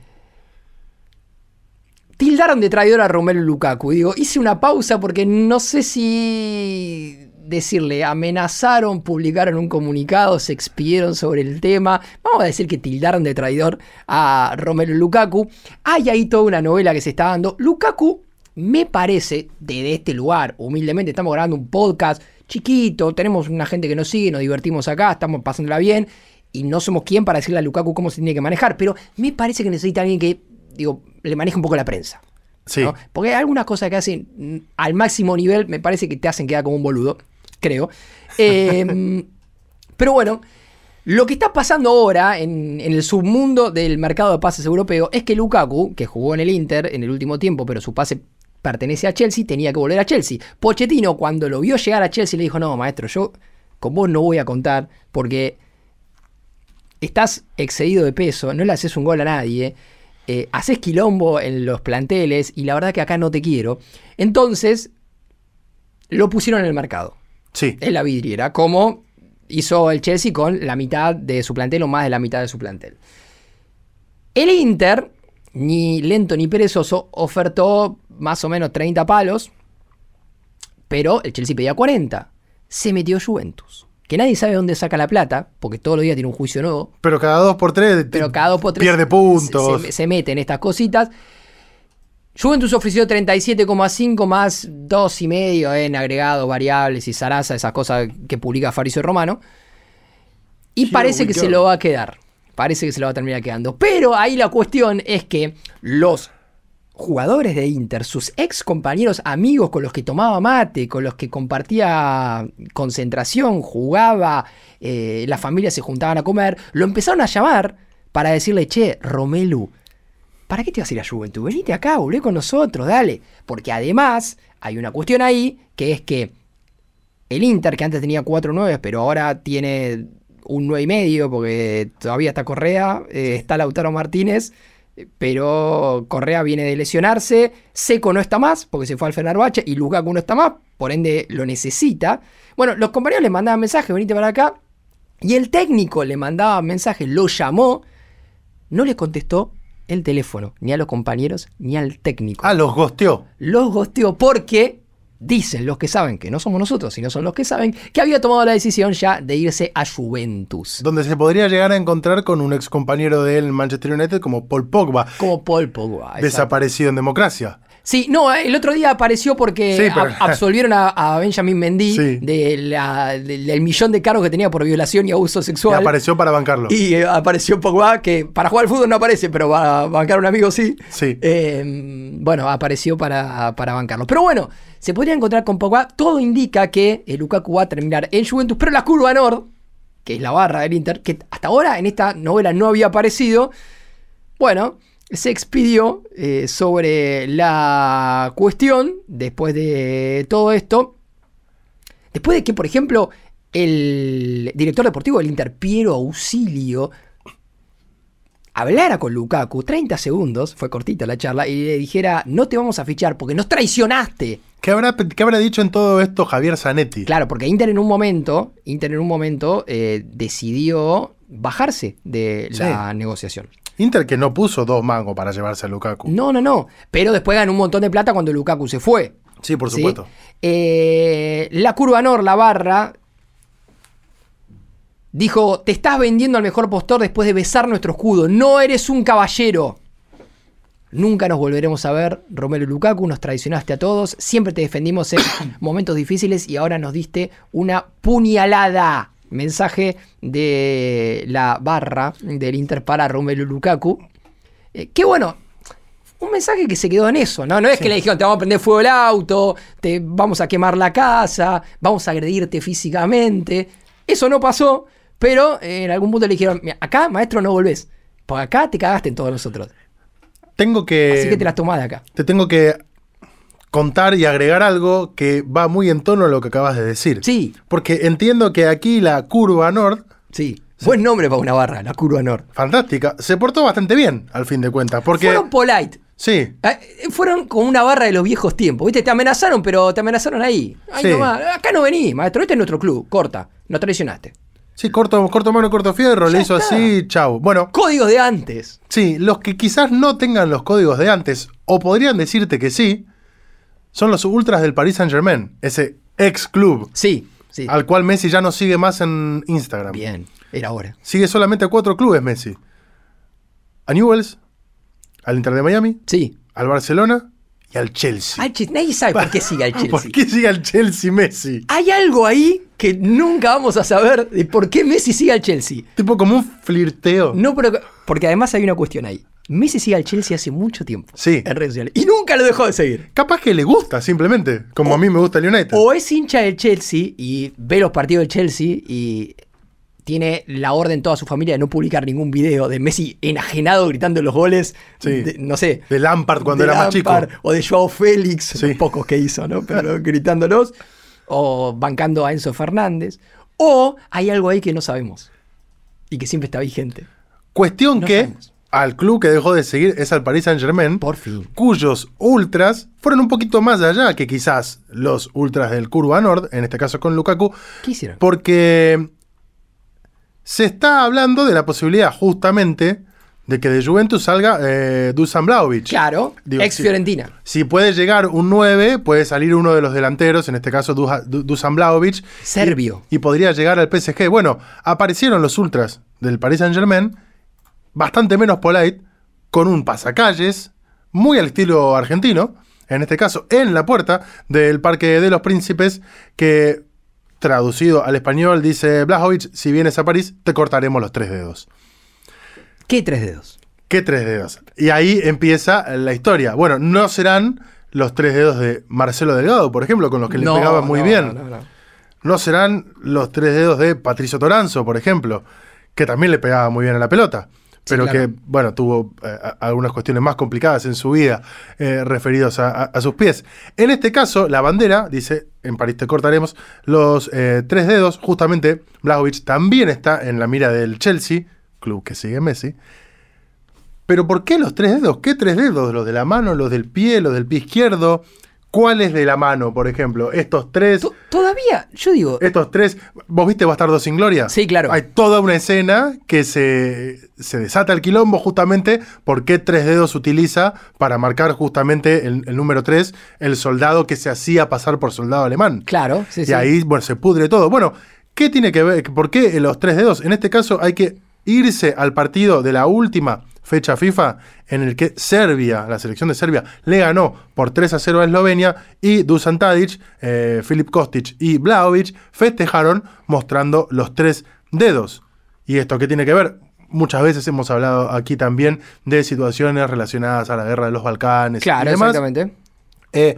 tildaron de traidor a Romelu Lukaku. Digo, hice una pausa porque no sé si decirle, amenazaron, publicaron un comunicado, se expidieron sobre el tema. Vamos a decir que tildaron de traidor a Romelu Lukaku. Hay ahí toda una novela que se está dando. Lukaku, me parece, desde este lugar, humildemente, estamos grabando un podcast chiquito, tenemos una gente que nos sigue, nos divertimos acá, estamos pasándola bien. Y no somos quien para decirle a Lukaku cómo se tiene que manejar, pero me parece que necesita alguien que, digo, le maneje un poco la prensa. Sí. ¿no? Porque hay algunas cosas que hacen mm, al máximo nivel, me parece que te hacen quedar como un boludo, creo. Eh, pero bueno, lo que está pasando ahora en, en el submundo del mercado de pases europeo es que Lukaku, que jugó en el Inter en el último tiempo, pero su pase pertenece a Chelsea, tenía que volver a Chelsea. Pochettino, cuando lo vio llegar a Chelsea, le dijo, no, maestro, yo con vos no voy a contar porque estás excedido de peso, no le haces un gol a nadie, eh, haces quilombo en los planteles y la verdad que acá no te quiero. Entonces, lo pusieron en el mercado, Sí. en la vidriera, como hizo el Chelsea con la mitad de su plantel o más de la mitad de su plantel. El Inter, ni lento ni perezoso, ofertó más o menos 30 palos, pero el Chelsea pedía 40. Se metió Juventus, que nadie sabe dónde saca la plata, porque todos los días tiene un juicio nuevo, Pero cada dos por tres pero cada dos por tres pierde puntos. Se, se mete en estas cositas. Juventus ofreció 37,5 más 2,5 en agregados, variables y zaraza, esas cosas que publica Faricio Romano. Y Here parece que go. se lo va a quedar. Parece que se lo va a terminar quedando. Pero ahí la cuestión es que los jugadores de Inter, sus ex compañeros amigos con los que tomaba mate, con los que compartía concentración, jugaba, eh, las familias se juntaban a comer, lo empezaron a llamar para decirle, che, Romelu, ¿para qué te vas a ir a Juventud? Venite acá, volvé con nosotros, dale. Porque además hay una cuestión ahí, que es que el Inter, que antes tenía 4 9, pero ahora tiene un 9 y medio, porque todavía está Correa, eh, está Lautaro Martínez, pero Correa viene de lesionarse, Seco no está más, porque se fue al Fenerbahce, y Lukaku no está más, por ende lo necesita. Bueno, los compañeros le mandaban mensajes, venite para acá, y el técnico le mandaba mensajes, lo llamó, no le contestó el teléfono, ni a los compañeros, ni al técnico Ah, los gosteó. los gosteó porque dicen los que saben, que no somos nosotros, sino son los que saben, que había tomado la decisión ya de irse a Juventus. Donde se podría llegar a encontrar con un ex compañero de él en Manchester United como Paul Pogba, Como Paul Pogba. desaparecido en democracia. Sí, no, el otro día apareció porque Sí, pero- ab- absolvieron a, a Benjamin Mendy Sí. de la- del, del millón de cargos que tenía por violación y abuso Y sexual. apareció para bancarlo. Y eh, apareció Pogba, que para jugar al fútbol no aparece, pero para bancar a un amigo sí. Sí. Eh, bueno, apareció para, para bancarlo. Pero bueno, se podría encontrar con Pogba. Todo indica que el Lukaku va a terminar en Juventus, pero la curva Nord, que es la barra del Inter, que hasta ahora en esta novela no había aparecido, bueno, se expidió eh, sobre la cuestión después de todo esto. Después de que, por ejemplo, el director deportivo del Inter, Piero Ausilio, hablara con Lukaku 30 segundos, fue cortita la charla, y le dijera, no te vamos a fichar porque nos traicionaste. ¿Qué habrá, qué habrá dicho en todo esto Javier Zanetti? Claro, porque Inter en un momento, Inter en un momento eh, decidió bajarse de la negociación. Inter que no puso dos mangos para llevarse a Lukaku. No, no, no. Pero después ganó un montón de plata cuando Lukaku se fue. Sí, por ¿sí? supuesto. Eh, la curva Nor, la barra, dijo, te estás vendiendo al mejor postor después de besar nuestro escudo. No eres un caballero. Nunca nos volveremos a ver, Romelu Lukaku, nos traicionaste a todos, siempre te defendimos en momentos difíciles y ahora nos diste una puñalada. Mensaje de la barra del Inter para Romelu Lukaku. Eh, qué bueno, un mensaje que se quedó en eso, ¿no? No es que le dijeron, te vamos a prender fuego el auto, te vamos a quemar la casa, vamos a agredirte físicamente. Eso no pasó, pero eh, en algún punto le dijeron, "Mira, acá, maestro, no volvés. Porque acá te cagaste en todos nosotros. Tengo que. Así que te las tomás de acá. te tengo que contar y agregar algo que va muy en tono a lo que acabas de decir. Sí, Porque entiendo que aquí la curva Nord sí. Buen nombre para una barra, la Curva Nord. Fantástica. Se portó bastante bien, al fin de cuentas. Porque. Fueron polite. Sí. Eh, Fueron como una barra de los viejos tiempos. ¿Viste? Te amenazaron, pero te amenazaron ahí. Ahí Sí. nomás. Acá no venís, maestro. Este es nuestro club. Corta. No traicionaste. Sí, corto, corto mano, corto fierro, Ya le hizo está. así, chau. Bueno, Códigos de antes. sí, los que quizás no tengan los códigos de antes, o podrían decirte que sí, son los ultras del Paris Saint Germain, ese ex club, Sí, sí. al cual Messi ya no sigue más en Instagram. Bien. Era hora. Sigue solamente a cuatro clubes Messi. A Newells, al Inter de Miami, Sí. al Barcelona y al Chelsea. Al Chelsea. Nadie sabe por qué sigue al Chelsea. ¿Por qué sigue al Chelsea Messi? Hay algo ahí que nunca vamos a saber de por qué Messi sigue al Chelsea. Tipo como un flirteo. No, pero. Porque además hay una cuestión ahí. Messi sigue al Chelsea hace mucho tiempo. Sí. En redes sociales. Y nunca lo dejó de seguir. Capaz que le gusta, simplemente. Como a mí me gusta el United. O es hincha del Chelsea y ve los partidos del Chelsea y tiene la orden toda su familia de no publicar ningún video de Messi enajenado gritando los goles. Sí. de- no sé. De Lampard cuando de era más chico. O de Joao Félix, Sí. los pocos que hizo, ¿no? Pero gritándolos. O bancando a Enzo Fernández. O hay algo ahí que no sabemos. Y que siempre está vigente. Cuestión No que sabemos. Al club que dejó de seguir es al Paris Saint Germain, Por fin. cuyos ultras fueron un poquito más allá que quizás los ultras del Curva Nord, en este caso con Lukaku, ¿Qué hicieron? porque se está hablando de la posibilidad justamente de que de Juventus salga eh, Dusan Vlahovic. Claro, Digo, ex. Fiorentina. Si puede llegar un 9, puede salir uno de los delanteros, en este caso Dusan Vlahovic. Serbio. Y, y podría llegar al PSG. Bueno, aparecieron los ultras del Paris Saint Germain, bastante menos polite, con un pasacalles, muy al estilo argentino, en este caso en la puerta del Parque de los Príncipes, que traducido al español dice Blajovic, si vienes a París, te cortaremos los tres dedos. ¿Qué tres dedos? ¿Qué tres dedos? Y ahí empieza la historia. Bueno, no serán los tres dedos de Marcelo Delgado, por ejemplo, con los que le pegaba muy no, bien. No serán los tres dedos de Patricio Toranzo, por ejemplo, que también le pegaba muy bien a la pelota. Pero claro. que, bueno, tuvo eh, algunas cuestiones más complicadas en su vida eh, referidos a, a- a sus pies. En este caso, la bandera, dice, en París te cortaremos, los eh, tres dedos, justamente, Blajovic también está en la mira del Chelsea, club que sigue Messi. Pero ¿por qué los tres dedos? ¿Qué tres dedos? ¿Los de la mano, los del pie, los del pie izquierdo? ¿Cuáles de la mano, por ejemplo? Estos tres... To- Todavía, yo digo, Estos tres, ¿vos viste Bastardo sin Gloria? Sí, claro. Hay toda una escena que se, se desata el quilombo justamente por qué tres dedos utiliza para marcar justamente el, el número tres, el soldado que se hacía pasar por soldado alemán. claro, sí, y sí. ahí, bueno, se pudre todo. Bueno, ¿qué tiene que ver? ¿Por qué los tres dedos? En este caso hay que irse al partido de la última fecha FIFA en el que Serbia, la selección de Serbia, le ganó por 3 a 0 a Eslovenia y Dusan Tadic, eh, Filip Kostic y Vlahovic festejaron mostrando los tres dedos. ¿Y esto qué tiene que ver? Muchas veces hemos hablado aquí también de situaciones relacionadas a la guerra de los Balcanes Claro, y demás. exactamente. Eh,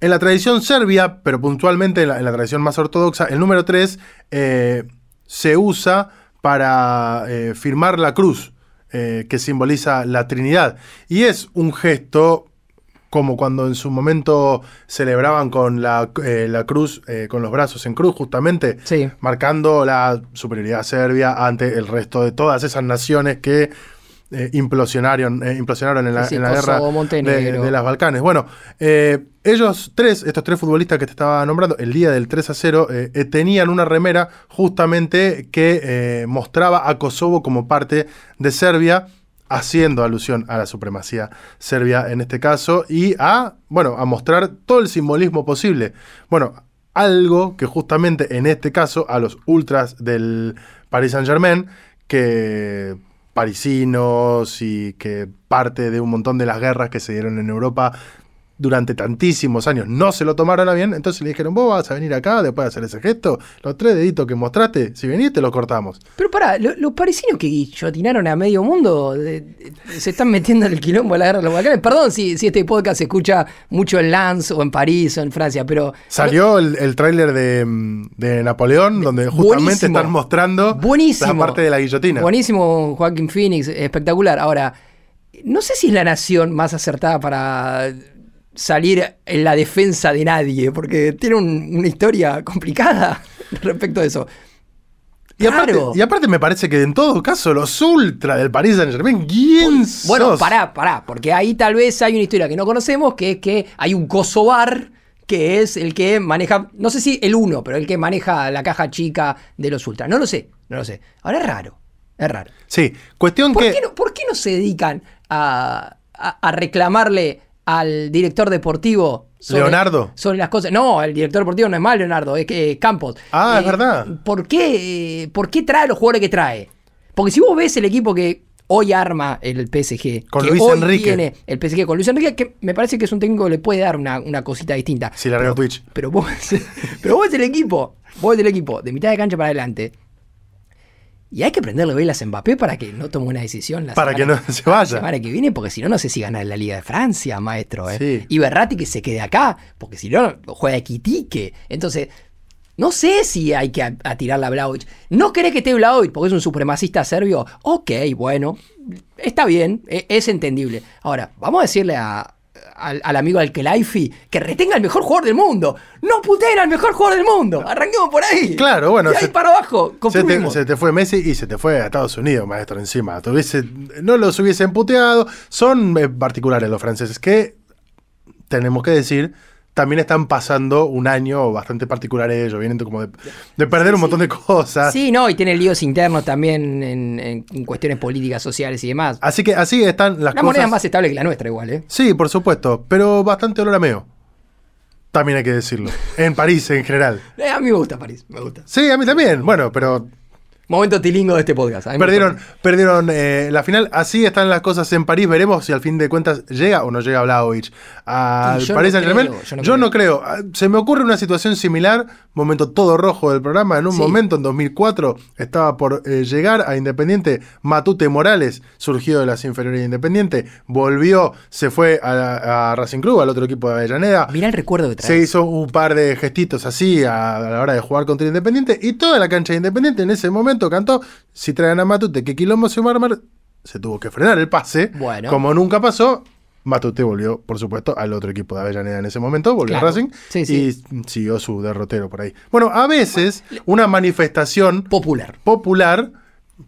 en la tradición serbia, pero puntualmente en la, en la tradición más ortodoxa, el número 3 se usa para eh, firmar la cruz, eh, que simboliza la Trinidad. Y es un gesto como cuando en su momento celebraban con la, eh, la cruz, eh, con los brazos en cruz, justamente, Sí. marcando la superioridad serbia ante el resto de todas esas naciones que eh, implosionaron, eh, implosionaron en la, Sí, en la Kosovo, guerra de, de las Balcanes. Bueno, eh, ellos tres, estos tres futbolistas que te estaba nombrando, el día del 3 a 0, eh, eh, tenían una remera justamente que mostraba a Kosovo como parte de Serbia, haciendo alusión a la supremacía serbia en este caso, y a, bueno, a mostrar todo el simbolismo posible. Bueno, algo que justamente en este caso a los ultras del Paris Saint Germain, que parisinos y que parte de un montón de las guerras que se dieron en Europa durante tantísimos años no se lo tomaron a bien, entonces le dijeron, vos vas a venir acá después de hacer ese gesto, los tres deditos que mostraste, si venís te los cortamos. Pero pará, lo- los parisinos que guillotinaron a medio mundo de- de- se están metiendo en el quilombo de la guerra de los Balcanes. Perdón si, si este podcast se escucha mucho en Lens o en París o en Francia, pero. Salió el, el tráiler de, de Napoleón, donde justamente están mostrando Buenísimo. la parte de la guillotina. Buenísimo, Joaquín Phoenix, espectacular. Ahora, no sé si es la nación más acertada para salir en la defensa de nadie, porque tiene un- una historia complicada respecto a eso. Y aparte, y aparte me parece que en todo caso los ultra del Paris Saint Germain, ¿quién Bueno, sos? pará, pará, porque ahí tal vez hay una historia que no conocemos, que es que hay un Kosovar que es el que maneja, no sé si el uno, pero el que maneja la caja chica de los ultras. No lo sé, no lo sé. Ahora es raro, es raro. Sí, cuestión ¿Por que... qué no, por qué no se dedican a, a- a reclamarle al director deportivo ¿Leonardo? sobre las cosas? No, el director deportivo no es mal Leonardo, es eh, Campos. Ah, es Eh, verdad. ¿por qué, eh, ¿Por qué trae los jugadores que trae? Porque si vos ves el equipo que hoy arma el PSG, Con que Luis hoy Enrique. tiene el PSG con Luis Enrique, que me parece que es un técnico que le puede dar una, una cosita distinta. Si larga Twitch. Pero vos, pero vos ves el equipo, vos ves el equipo de mitad de cancha para adelante. Y hay que prenderle velas a Mbappé para que no tome una decisión la Para que no se vaya. la semana que viene, porque si no, no sé si gana la Liga de Francia, maestro. ¿eh? Sí. Y Berratti que se quede acá, porque si no, juega Quitique. Entonces, no sé si hay que atirar a Vlaovic. ¿No querés que esté Vlaovic porque es un supremacista serbio? Ok, bueno, está bien, e- es entendible. Ahora, vamos a decirle a- al, al amigo Alkelaifi que retenga al mejor jugador del mundo. No puteen al mejor jugador del mundo. Arranquemos por ahí. Claro, bueno, Y ahí se- para abajo, Se te, construimos. se te fue Messi y se te fue a Estados Unidos, maestro, encima. Te hubiese- no los hubiesen puteado. Son eh, particulares los franceses que, tenemos que decir, también están pasando un año bastante particular ellos. Vienen como de, de perder un montón de cosas. Sí, no, y tiene líos internos también en, en- en cuestiones políticas, sociales y demás. Así que así están las La cosas. moneda es más estable que la nuestra, igual, ¿eh? Sí, por supuesto, pero bastante olor a meo. También hay que decirlo. En París en general. Eh, A mí me gusta París, me gusta. Sí, a mí también. Bueno, pero Momento tilingo de este podcast. Perdieron, perdieron eh, la final. Así están las cosas en París. Veremos si al fin de cuentas llega o no llega Vlaovic al Paris Saint Germain. Yo, yo no creo. Ah, Se me ocurre una situación similar. Momento todo rojo del programa. En un Sí. momento, en 2004, estaba por eh, llegar a Independiente. Matute Morales, surgido de las inferiores de Independiente, volvió, se fue a, a Racing Club, al otro equipo de Avellaneda. Mirá el recuerdo que Se trae. hizo un par de gestitos así a, a la hora de jugar contra Independiente y toda la cancha de Independiente en ese momento cantó, si traen a Matute, que quilombo se va a armar, se tuvo que frenar el pase, Bueno. como nunca pasó. Matute volvió, por supuesto, al otro equipo de Avellaneda en ese momento, volvió Claro. a Racing Sí, sí. y siguió su derrotero por ahí. Bueno, a veces una manifestación Popular. popular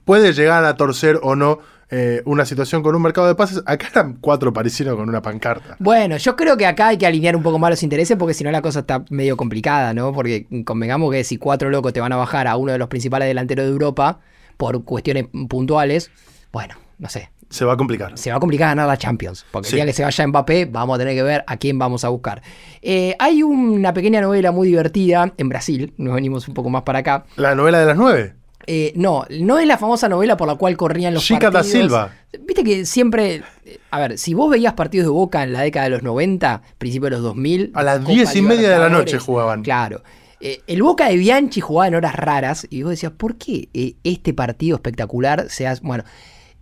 puede llegar a torcer o no eh, una situación con un mercado de pases. Acá eran cuatro parisinos con una pancarta. Bueno, yo creo que acá hay que alinear un poco más los intereses porque si no la cosa está medio complicada, ¿no? Porque convengamos que si cuatro locos te van a bajar a uno de los principales delanteros de Europa por cuestiones puntuales, bueno, no sé, Se va a complicar. se va a complicar ganar la Champions. Porque Sí. el día que se vaya Mbappé, vamos a tener que ver a quién vamos a buscar. Eh, hay una pequeña novela muy divertida en Brasil, nos venimos un poco más para acá. La novela de las nueve. Eh, no, no es la famosa novela por la cual corrían los Chica da partidos. Silva. Viste que siempre. eh, A ver, si vos veías partidos de Boca en la década de los 90, principio de los 2000. A las Copa diez y media de la noche jugaban. Claro. Eh, el Boca de Bianchi jugaba en horas raras y vos decías, ¿por qué eh, este partido espectacular se hace.? Bueno.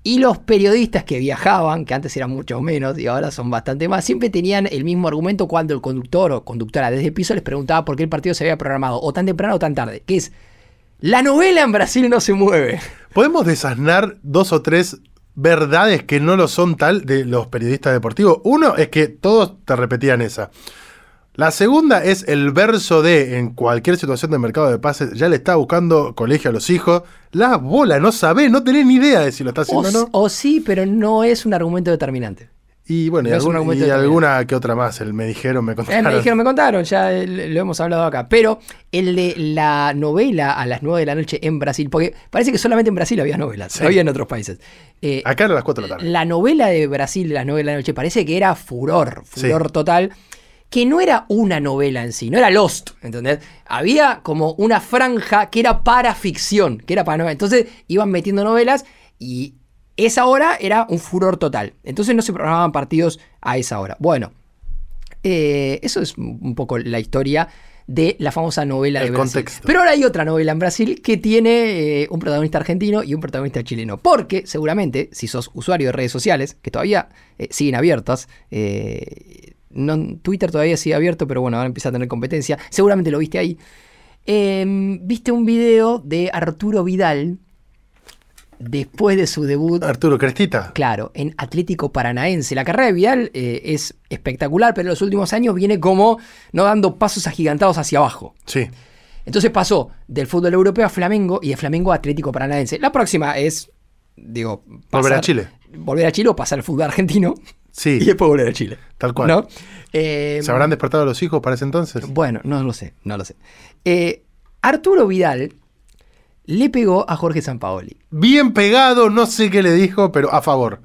Y los periodistas que viajaban, que antes eran mucho menos y ahora son bastante más, siempre tenían el mismo argumento cuando el conductor o conductora desde el piso les preguntaba por qué el partido se había programado o tan temprano o tan tarde. Que es, la novela en Brasil no se mueve. ¿Podemos desasnar dos o tres verdades que no lo son tal de los periodistas deportivos? Uno es que todos te repetían esa. La segunda es el verso de en cualquier situación de mercado de pases, ya le está buscando colegio a los hijos. La bola, no sabés, no tenés ni idea de si lo está O, haciendo o no. o sí, pero no es un argumento determinante. Y bueno, y, argumento y alguna que otra más. El me dijeron, me Eh, contaron. me dijeron, me contaron, ya eh, lo hemos hablado acá. Pero el de la novela a las 9 de la noche en Brasil, porque parece que solamente en Brasil había novelas, Sí. había en otros países. Eh, Acá eran las 4 de la tarde. la novela de Brasil de las 9 de la noche parece que era furor, furor Sí. total. Que no era una novela en sí, no era Lost, ¿entendés? Había como una franja que era para ficción, que era para novela. Entonces iban metiendo novelas y esa hora era un furor total. Entonces no se programaban partidos a esa hora. Bueno, eh, eso es un poco la historia de la famosa novela El de Brasil. contexto. Pero ahora hay otra novela en Brasil que tiene eh, un protagonista argentino y un protagonista chileno. Porque seguramente, si sos usuario de redes sociales, que todavía eh, siguen abiertas, no, Twitter todavía sigue abierto, pero bueno, ahora empieza a tener competencia. Seguramente lo viste ahí. Eh, viste un video de Arturo Vidal después de su debut Arturo Crestita. Claro, en Atlético Paranaense. La carrera de Vidal eh, es espectacular, pero en los últimos años viene como no dando pasos agigantados hacia abajo. Sí. Entonces pasó del fútbol europeo a Flamengo y de Flamengo a Atlético Paranaense. La próxima es, digo, Volver a Chile. Volver a Chile o pasar al fútbol argentino Sí, y después volver a Chile. tal cual. ¿no? Eh, ¿Se habrán despertado los hijos para ese entonces? bueno, no lo sé, no lo sé. Eh, Arturo Vidal le pegó a Jorge Sampaoli. Bien pegado, no sé qué le dijo, pero a favor.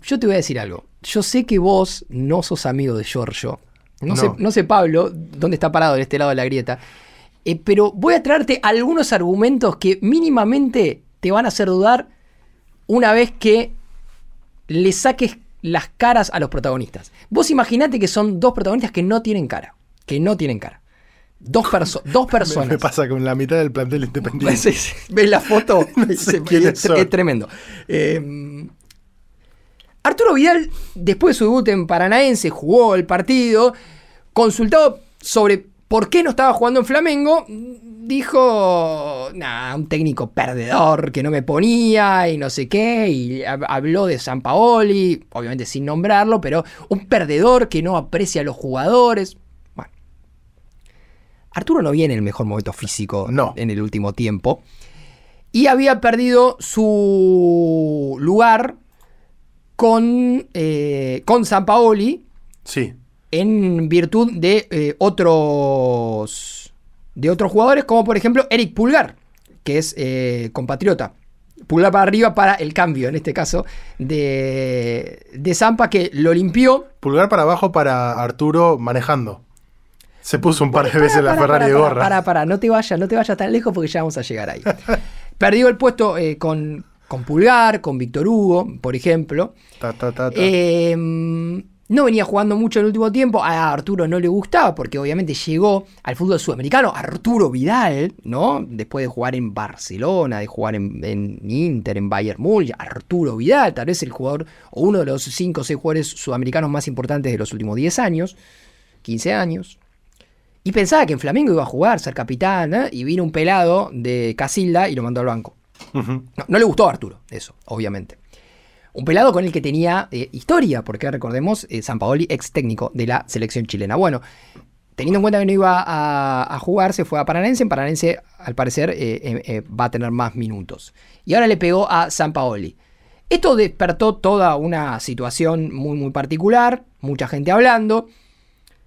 Yo te voy a decir algo. Yo sé que vos no sos amigo de Giorgio. No, No. Sé, no sé, Pablo, dónde está parado en este lado de la grieta. Eh, pero voy a traerte algunos argumentos que mínimamente te van a hacer dudar una vez que le saques las caras a los protagonistas. Vos imaginate que son dos protagonistas que no tienen cara. Que no tienen cara. Dos, perso- dos personas. me pasa con la mitad del plantel independiente. Sí, sí. ¿Ves la foto? No sé es, tremendo. Eh, Arturo Vidal, después de su debut en Paranaense, jugó el partido. Consultado sobre por qué no estaba jugando en Flamengo, dijo, nah, un técnico perdedor que no me ponía y no sé qué, y hab- habló de San Paoli, obviamente sin nombrarlo, pero un perdedor que no aprecia a los jugadores. Arturo no viene en el mejor momento físico No. en el último tiempo. Y había perdido su lugar con, eh, con San Paoli Sí. en virtud de eh, otros de otros jugadores, como por ejemplo Eric Pulgar, que es eh, compatriota. Pulgar para arriba para el cambio, en este caso, de, de Zampa, que lo limpió. Pulgar para abajo para Arturo manejando. Se puso un par de Para, veces la para, Ferrari para, de gorra. Para, para, no te vayas, no te vayas tan lejos porque ya vamos a llegar ahí. Perdió el puesto eh, con, con Pulgar, con Víctor Hugo, por ejemplo. Ta, ta, ta, ta. Eh, no venía jugando mucho en el último tiempo. A Arturo no le gustaba porque obviamente llegó al fútbol sudamericano. Arturo Vidal, ¿no? Después de jugar en Barcelona, de jugar en, en Inter, en Bayern Múnich. Arturo Vidal, tal vez el jugador o uno de los 5 o 6 jugadores sudamericanos más importantes de los últimos 10 años, 15 años. Y pensaba que en Flamengo iba a jugar, ser capitán, ¿eh? y vino un pelado de Casilda y lo mandó al banco. No, no le gustó a Arturo, eso, obviamente. Un pelado con el que tenía eh, historia, porque recordemos, eh, San Paoli, ex técnico de la selección chilena. Bueno, teniendo en cuenta que no iba a, a jugar, se fue a Paranense. En Paranense, al parecer, eh, va a tener más minutos. Y ahora le pegó a San Paoli. Esto despertó toda una situación muy, muy particular, mucha gente hablando.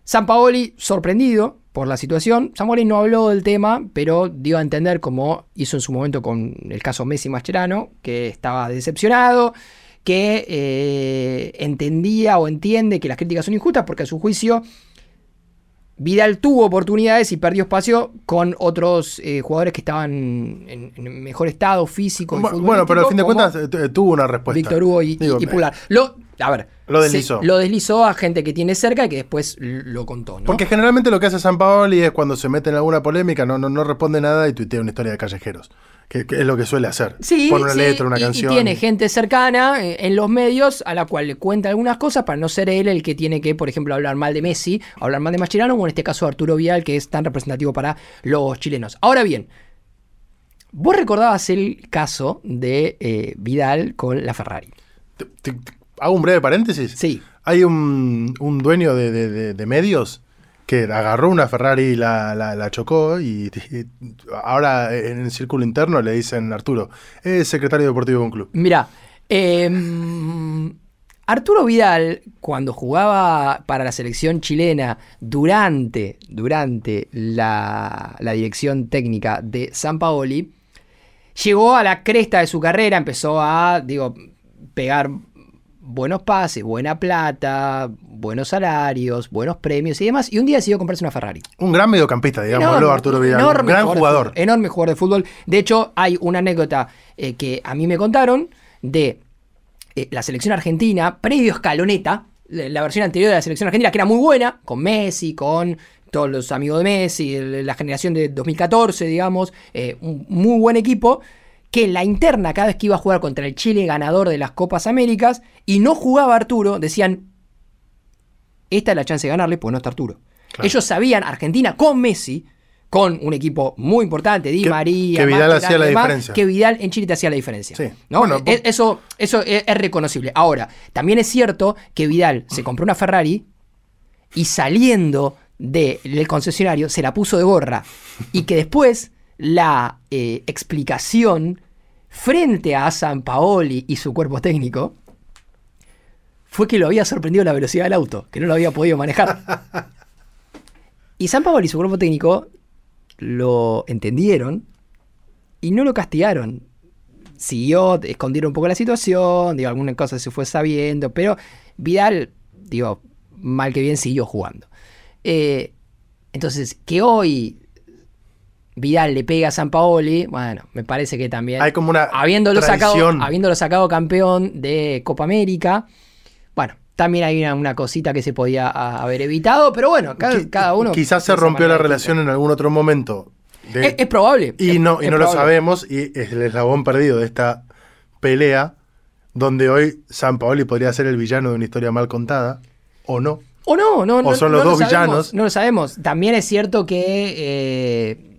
San Paoli, sorprendido por la situación, Paoli no habló del tema, pero dio a entender, como hizo en su momento con el caso Messi Mascherano, que estaba decepcionado, que eh, entendía o entiende que las críticas son injustas, porque a su juicio Vidal tuvo oportunidades y perdió espacio con otros eh, jugadores que estaban en, en mejor estado físico. y Bueno, pero al fin de cuentas eh, tuvo una respuesta. Víctor Hugo y, y- Digo, y Pulgar. Lo, a ver, Lo se- deslizó. lo deslizó a gente que tiene cerca y que después lo contó, ¿no? Porque generalmente lo que hace San Paoli es cuando se mete en alguna polémica, no, no, no responde nada y tuitea una historia de callejeros. Que, que es lo que suele hacer. Sí, Pone una sí, letra, una y- y canción. tiene gente cercana eh, en los medios a la cual le cuenta algunas cosas para no ser él el que tiene que, por ejemplo, hablar mal de Messi, hablar mal de Mascherano, o en este caso Arturo Vidal, que es tan representativo para los chilenos. Ahora bien, vos recordabas el caso de eh, Vidal con la Ferrari. Te- te- te- hago un breve paréntesis. Sí. Hay un, un dueño de, de- de- de medios que agarró una Ferrari y la, la- la chocó y, y ahora en el círculo interno le dicen Arturo, es secretario deportivo de un club. Mira, em, Arturo Vidal, cuando jugaba para la selección chilena durante, durante la, la dirección técnica de San Paoli, llegó a la cresta de su carrera, empezó a, digo, pegar buenos pases, buena plata, buenos salarios, buenos premios y demás, y un día decidió comprarse una Ferrari. Un gran mediocampista, digámoslo, Enorme, Arturo Vidal. Un gran jugador. fútbol, enorme jugador de fútbol. De hecho, hay una anécdota eh, que a mí me contaron de eh, la selección argentina, previo escaloneta, la versión anterior de la selección argentina, que era muy buena, con Messi, con todos los amigos de Messi, la generación de 2014, digamos, eh, un muy buen equipo, que en la interna, cada vez que iba a jugar contra el Chile ganador de las Copas Américas, y no jugaba Arturo, decían, esta es la chance de ganarle, pues no está Arturo. Claro. Ellos sabían, Argentina con Messi, con un equipo muy importante, Di Que- María, que Vidal hacía la demás, diferencia. que Vidal en Chile te hacía la diferencia. Sí. ¿no? Bueno, eso, eso es, es reconocible. Ahora, también es cierto que Vidal se compró una Ferrari y saliendo del concesionario se la puso de gorra y que después la eh, explicación frente a San Paoli y su cuerpo técnico fue que lo había sorprendido la velocidad del auto, que no lo había podido manejar. Y San Paoli y su cuerpo técnico lo entendieron y no lo castigaron. Siguió, escondieron un poco la situación, digo, alguna cosa se fue sabiendo, pero Vidal, digo, mal que bien siguió jugando. Eh, entonces, que hoy Vidal le pega a San Paoli, bueno, me parece que también. Hay como una habiéndolo sacado, habiéndolo sacado campeón de Copa América, bueno, también hay una, una cosita que se podía a- haber evitado, pero bueno, cada, uno. Quizás se rompió la relación en algún otro momento. de- Es, es probable. y es- no, y no lo sabemos, y es el eslabón perdido de esta pelea, donde hoy San Paoli podría ser el villano de una historia mal contada, o no. O no, no, no. son no los lo dos sabemos, villanos. No lo sabemos. También es cierto que, eh,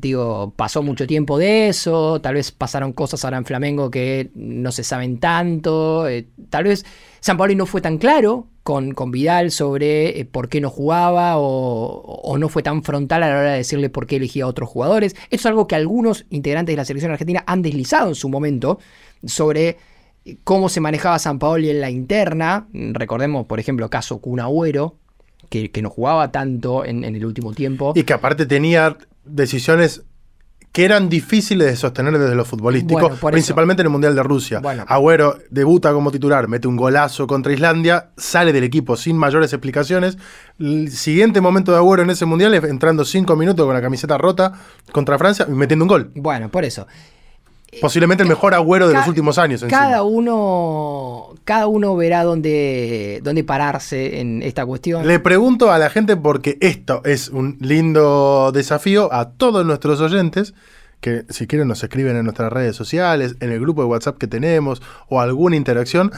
digo, pasó mucho tiempo de eso. Tal vez pasaron cosas ahora en Flamengo que no se saben tanto. eh, tal vez San Paoli no fue tan claro con, con Vidal sobre eh, por qué no jugaba o, no fue tan frontal a la hora de decirle por qué elegía a otros jugadores. Esto es algo que algunos integrantes de la selección argentina han deslizado en su momento sobre cómo se manejaba San Paoli en la interna. Recordemos, por ejemplo, caso Kun Agüero, que, que no jugaba tanto en el último tiempo. Y que aparte tenía decisiones que eran difíciles de sostener desde lo futbolístico, Bueno, por eso. principalmente en el Mundial de Rusia. Bueno. Agüero debuta como titular, mete un golazo contra Islandia, sale del equipo sin mayores explicaciones. El siguiente momento de Agüero en ese Mundial es entrando cinco minutos con la camiseta rota contra Francia y metiendo un gol. Bueno, por eso. Posiblemente el mejor Agüero de los últimos años. encima. Cada uno, cada uno verá dónde, dónde pararse en esta cuestión. Le pregunto a la gente porque esto es un lindo desafío a todos nuestros oyentes que si quieren nos escriben en nuestras redes sociales, en el grupo de WhatsApp que tenemos o alguna interacción.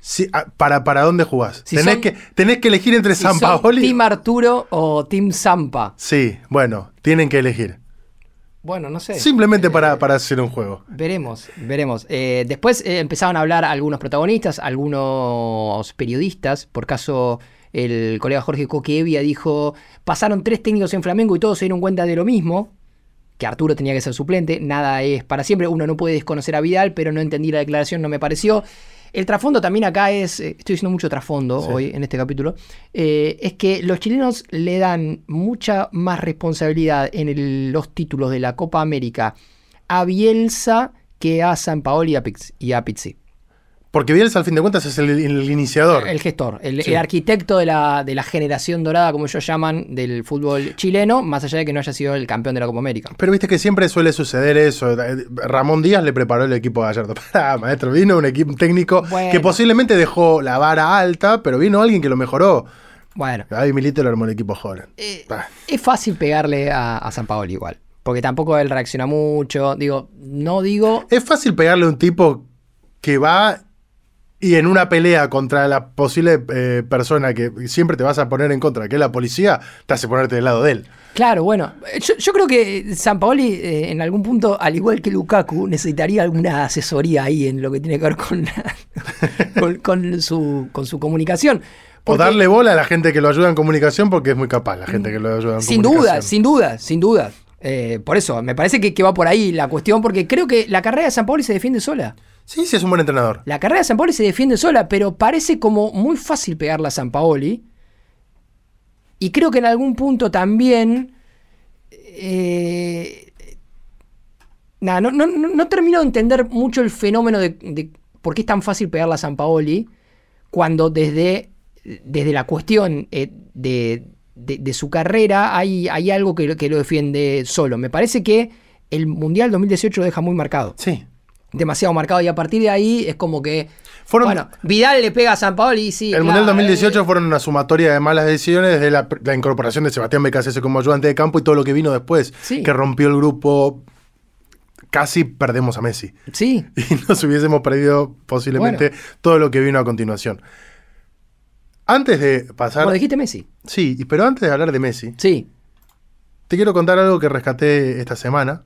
Si- a- para, ¿Para dónde jugás? Si tenés, son- que, tenés que elegir entre Si San Paoli. Team Arturo o Team Zampa. Sí, bueno, tienen que elegir. Bueno, no sé. Simplemente para, para hacer un juego. Veremos, veremos. Eh, después eh, empezaron a hablar algunos protagonistas, algunos periodistas. Por caso, el colega Jorge Coquevia dijo: pasaron tres técnicos en Flamengo y todos se dieron cuenta de lo mismo. Que Arturo tenía que ser suplente, nada es para siempre. Uno no puede desconocer a Vidal, pero no entendí la declaración, no me pareció. El trasfondo también acá es, eh, estoy diciendo mucho trasfondo Sí. hoy en este capítulo, eh, es que los chilenos le dan mucha más responsabilidad en el- los títulos de la Copa América a Bielsa que a San Paoli y a, Pix- y a Pizzi. Porque Bielsa al fin de cuentas es el, el iniciador. El gestor, el, Sí. el arquitecto de la, de la generación dorada, como ellos llaman, del fútbol chileno, más allá de que no haya sido el campeón de la Copa América. Pero viste que siempre suele suceder eso. Eh, Ramón Díaz le preparó el equipo a Gallardo. Pará, maestro, vino un equipo técnico Bueno. que posiblemente dejó la vara alta, pero vino alguien que lo mejoró. Bueno, Ay, Milito lo armó el equipo joven. eh, Ah. es fácil pegarle a, a San Paoli igual, porque tampoco él reacciona mucho. Digo, no digo Es fácil pegarle a un tipo que va y en una pelea contra la posible eh, persona que siempre te vas a poner en contra, que es la policía, te hace ponerte del lado de él. Claro, bueno, yo, yo creo que San Paoli eh, en algún punto, al igual que Lukaku, necesitaría alguna asesoría ahí en lo que tiene que ver con, la- con, con su, con su comunicación. O darle bola a la gente que lo ayuda en comunicación, porque es muy capaz la gente que lo ayuda en Sin comunicación. duda, sin duda, sin duda. Eh, por eso, me parece que, que va por ahí la cuestión, porque creo que la carrera de San Paoli se defiende sola. Sí, sí, es un buen entrenador. La carrera de San Paoli se defiende sola, pero parece como muy fácil pegarla a San Paoli. Y creo que en algún punto también. eh, nada, no, no, no- no termino de entender mucho el fenómeno de, de por qué es tan fácil pegarla a San Paoli cuando desde, desde la cuestión eh, de, de- de su carrera hay, hay algo que, lo- que lo defiende solo. Me parece que el Mundial 2018 lo deja muy marcado Sí. Demasiado marcado y a partir de ahí es como que Fueron, bueno Vidal le pega a San Paoli y sí el claro, Mundial 2018 eh, fueron una sumatoria de malas decisiones desde la, la incorporación de Sebastián Becasese como ayudante de campo y todo lo que vino después, Sí. que rompió el grupo. Casi perdemos a Messi. sí Y nos hubiésemos perdido posiblemente todo lo que vino a continuación. Antes de pasar. como dijiste Messi Sí, pero antes de hablar de Messi, sí te quiero contar algo que rescaté esta semana,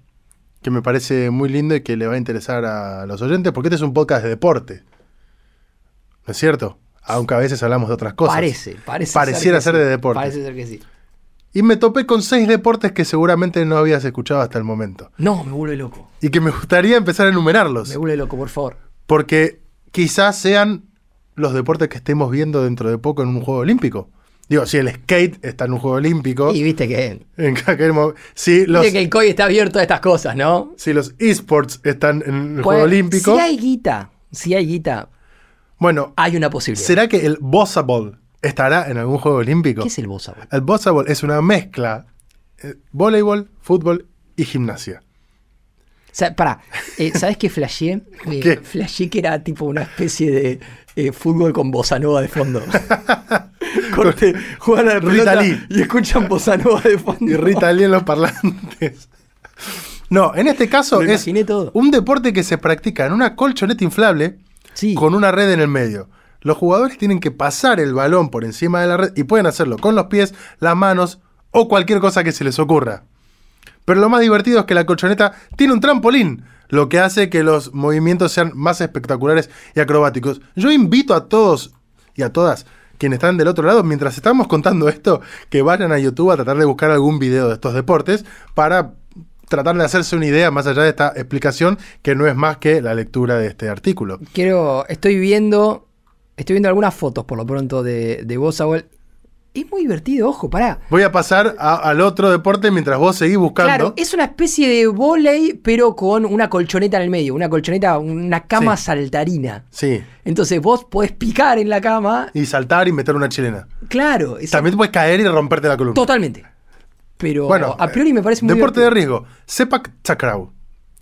que me parece muy lindo y que le va a interesar a los oyentes, porque este es un podcast de deporte. ¿No es cierto? aunque a veces hablamos de otras cosas. Parece, parece. Pareciera ser, de sí. deportes. Parece ser que sí. Y me topé con seis deportes que seguramente no habías escuchado hasta el momento. No, me vuelve loco. Y que me gustaría empezar a enumerarlos. Me vuelve loco, por favor. Porque quizás sean los deportes que estemos viendo dentro de poco en un Juego Olímpico. Digo, si el skate está en un Juego Olímpico, Y viste que. en mo- si los, Viste que el COI está abierto a estas cosas, ¿no? si los esports están en el Pues, Juego Olímpico, Si hay guita, si hay guita, bueno, hay una posibilidad. ¿será que el Bossable estará en algún Juego Olímpico? ¿Qué es el bossa ball? El Bossable es una mezcla eh, voleibol, fútbol y gimnasia. O sea, pará, eh, ¿sabes qué flasheé? Eh, ¿Qué? Flasheé que era tipo una especie de eh, fútbol con bossa nova de fondo. Corte, juegan a la Rita pelota Lee. y escuchan bossa nova de fondo. Y Rita Lee en los parlantes. No, en este caso Me es todo. un deporte que se practica en una colchoneta inflable Sí. con una red en el medio. Los jugadores tienen que pasar el balón por encima de la red y pueden hacerlo con los pies, las manos o cualquier cosa que se les ocurra. Pero lo más divertido es que la colchoneta tiene un trampolín, lo que hace que los movimientos sean más espectaculares y acrobáticos. Yo invito a todos y a todas quienes están del otro lado, mientras estamos contando esto, que vayan a YouTube a tratar de buscar algún video de estos deportes para tratar de hacerse una idea más allá de esta explicación que no es más que la lectura de este artículo. Quiero, estoy viendo, estoy viendo algunas fotos por lo pronto de, de bossa ball. Es muy divertido, ojo, pará. Voy a pasar a- al otro deporte mientras vos seguís buscando. Claro, es una especie de volei, pero con una colchoneta en el medio, una colchoneta, una cama Sí. saltarina. Sí. Entonces vos podés picar en la cama. Y saltar y meter una chilena. Claro, es También puedes caer y romperte la columna. totalmente. Pero Bueno, a priori me parece muy Deporte divertido. de riesgo. Sepak Takraw.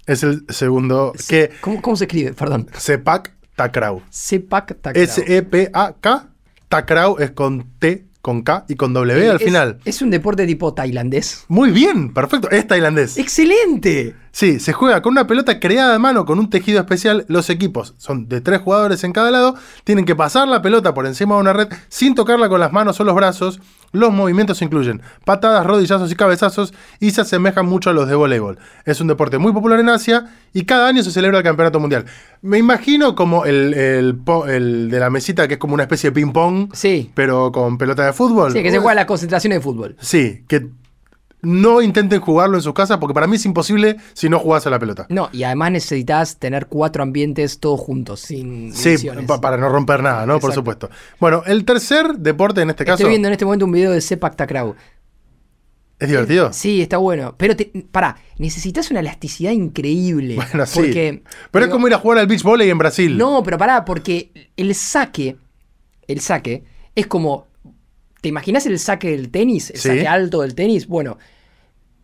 Es el segundo. Que ¿Cómo, cómo se escribe? Perdón. Sepak Takraw. Sepak Takraw. S-E-P-A-K. Takraw es con T, con K y con W al final. Es un deporte tipo tailandés. Muy bien, perfecto. Es tailandés. ¡Excelente! Sí, se juega con una pelota creada a mano con un tejido especial. Los equipos son de tres jugadores en cada lado. Tienen que pasar la pelota por encima de una red sin tocarla con las manos o los brazos. Los movimientos incluyen patadas, rodillazos y cabezazos y se asemejan mucho a los de voleibol. Es un deporte muy popular en Asia y cada año se celebra el campeonato mundial. Me imagino como el, el el de la mesita que es como una especie de ping-pong, Sí. pero con pelota de fútbol. Sí, que se juega la concentración de fútbol. Sí, que no intenten jugarlo en su casa porque para mí es imposible si no jugás a la pelota. No, y además necesitas tener cuatro ambientes todos juntos, sin Sí, pa- para no romper nada, ¿no? Por supuesto. Bueno, el tercer deporte en este caso Estoy viendo en este momento un video de Sepak Takraw. es divertido. Sí, está bueno. Pero te, pará, necesitas una elasticidad increíble. Bueno, sí. Porque, Pero es como ir a jugar al beach volley en Brasil. No, pero pará, porque el saque, el saque, es como. ¿Te imaginas el saque del tenis? El Sí. saque alto del tenis. Bueno,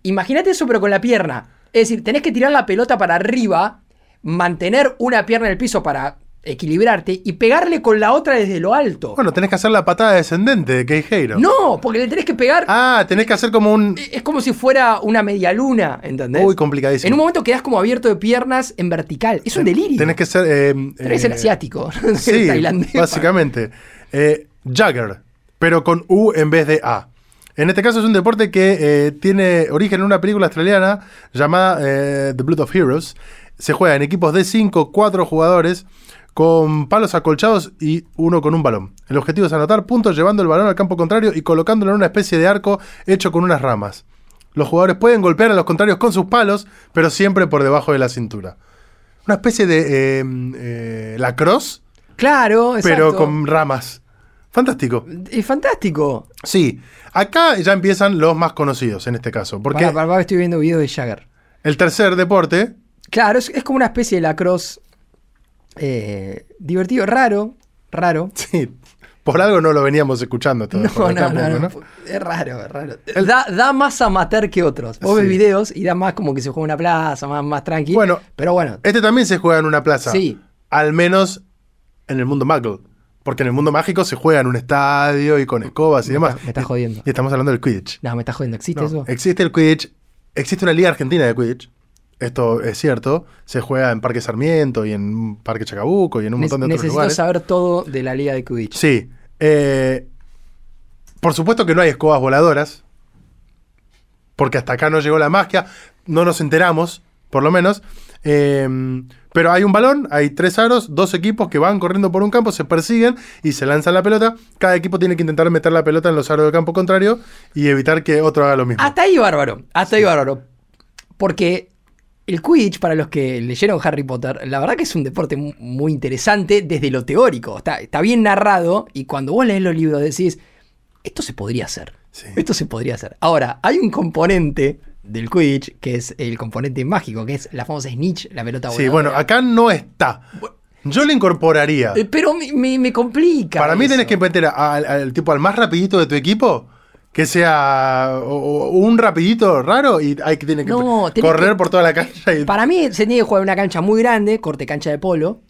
imagínate eso, pero con la pierna. Es decir, tenés que tirar la pelota para arriba, mantener una pierna en el piso para equilibrarte y pegarle con la otra desde lo alto. Bueno, tenés que hacer la patada descendente de Keijero. no, porque le tenés que pegar. Ah, tenés que hacer como un. Es como si fuera una media luna, ¿entendés? Uy, complicadísimo. En un momento quedás como abierto de piernas en vertical. Es un delirio. Tenés que ser. eh, Tenés que ser eh, asiático. Sí, tailandés. básicamente. Eh, Jagger, pero con U en vez de A. En este caso es un deporte que eh, tiene origen en una película australiana llamada eh, The Blood of Heroes. Se juega en equipos de 5, 4 jugadores con palos acolchados y uno con un balón. El objetivo es anotar puntos llevando el balón al campo contrario y colocándolo en una especie de arco hecho con unas ramas. Los jugadores pueden golpear a los contrarios con sus palos, pero siempre por debajo de la cintura. Una especie de eh, lacrosse, Claro, exacto. pero con ramas. Fantástico. Es fantástico. Sí, acá ya empiezan los más conocidos en este caso. Porque Pará, pará, pará, estoy viendo videos de Jagger. el tercer deporte, Claro, es, es como una especie de lacrosse eh, divertido, raro, raro. sí, por algo no lo veníamos escuchando todo. No, no, no, no, Es raro, es raro. Da, da más amateur que otros. Vos Sí. ves videos y da más como que se juega en una plaza, más, más tranqui. Bueno. pero bueno. Este también se juega en una plaza. Sí. Al menos en el mundo muggle. Porque en el mundo mágico se juega en un estadio y con escobas y demás. me estás jodiendo. Y estamos hablando del Quidditch. No, me estás jodiendo. ¿Existe No, eso? Existe el Quidditch. Existe una liga argentina de Quidditch. Esto es cierto. Se juega en Parque Sarmiento y en Parque Chacabuco y en un montón de Ne- otros Necesito lugares. saber todo de la liga de Quidditch. Sí. eh, por supuesto que no hay escobas voladoras. Porque hasta acá no llegó la magia. No nos enteramos, por lo menos. Eh, pero hay un balón, hay tres aros, dos equipos que van corriendo por un campo, se persiguen y se lanzan la pelota. Cada equipo tiene que intentar meter la pelota en los aros del campo contrario y evitar que otro haga lo mismo. Hasta ahí bárbaro, hasta ahí bárbaro. Porque el Quidditch, para los que leyeron Harry Potter, la verdad que es un deporte mu- muy interesante desde lo teórico. Está, está bien narrado y cuando vos lees los libros decís, esto se podría hacer. Sí. Esto se podría hacer. Ahora, hay un componente del Quidditch que es el componente mágico, que es la famosa snitch, la pelota Sí, voladora. bueno, acá no está. Yo le incorporaría. Eh, Pero me, me- me complica. Para mí eso. tenés que meter a- al, al tipo al más rapidito de tu equipo. Que sea o- o un rapidito raro y hay que tiene que No, correr que- por toda la cancha. Y, Para mí se tiene que jugar en una cancha muy grande, corte cancha de polo,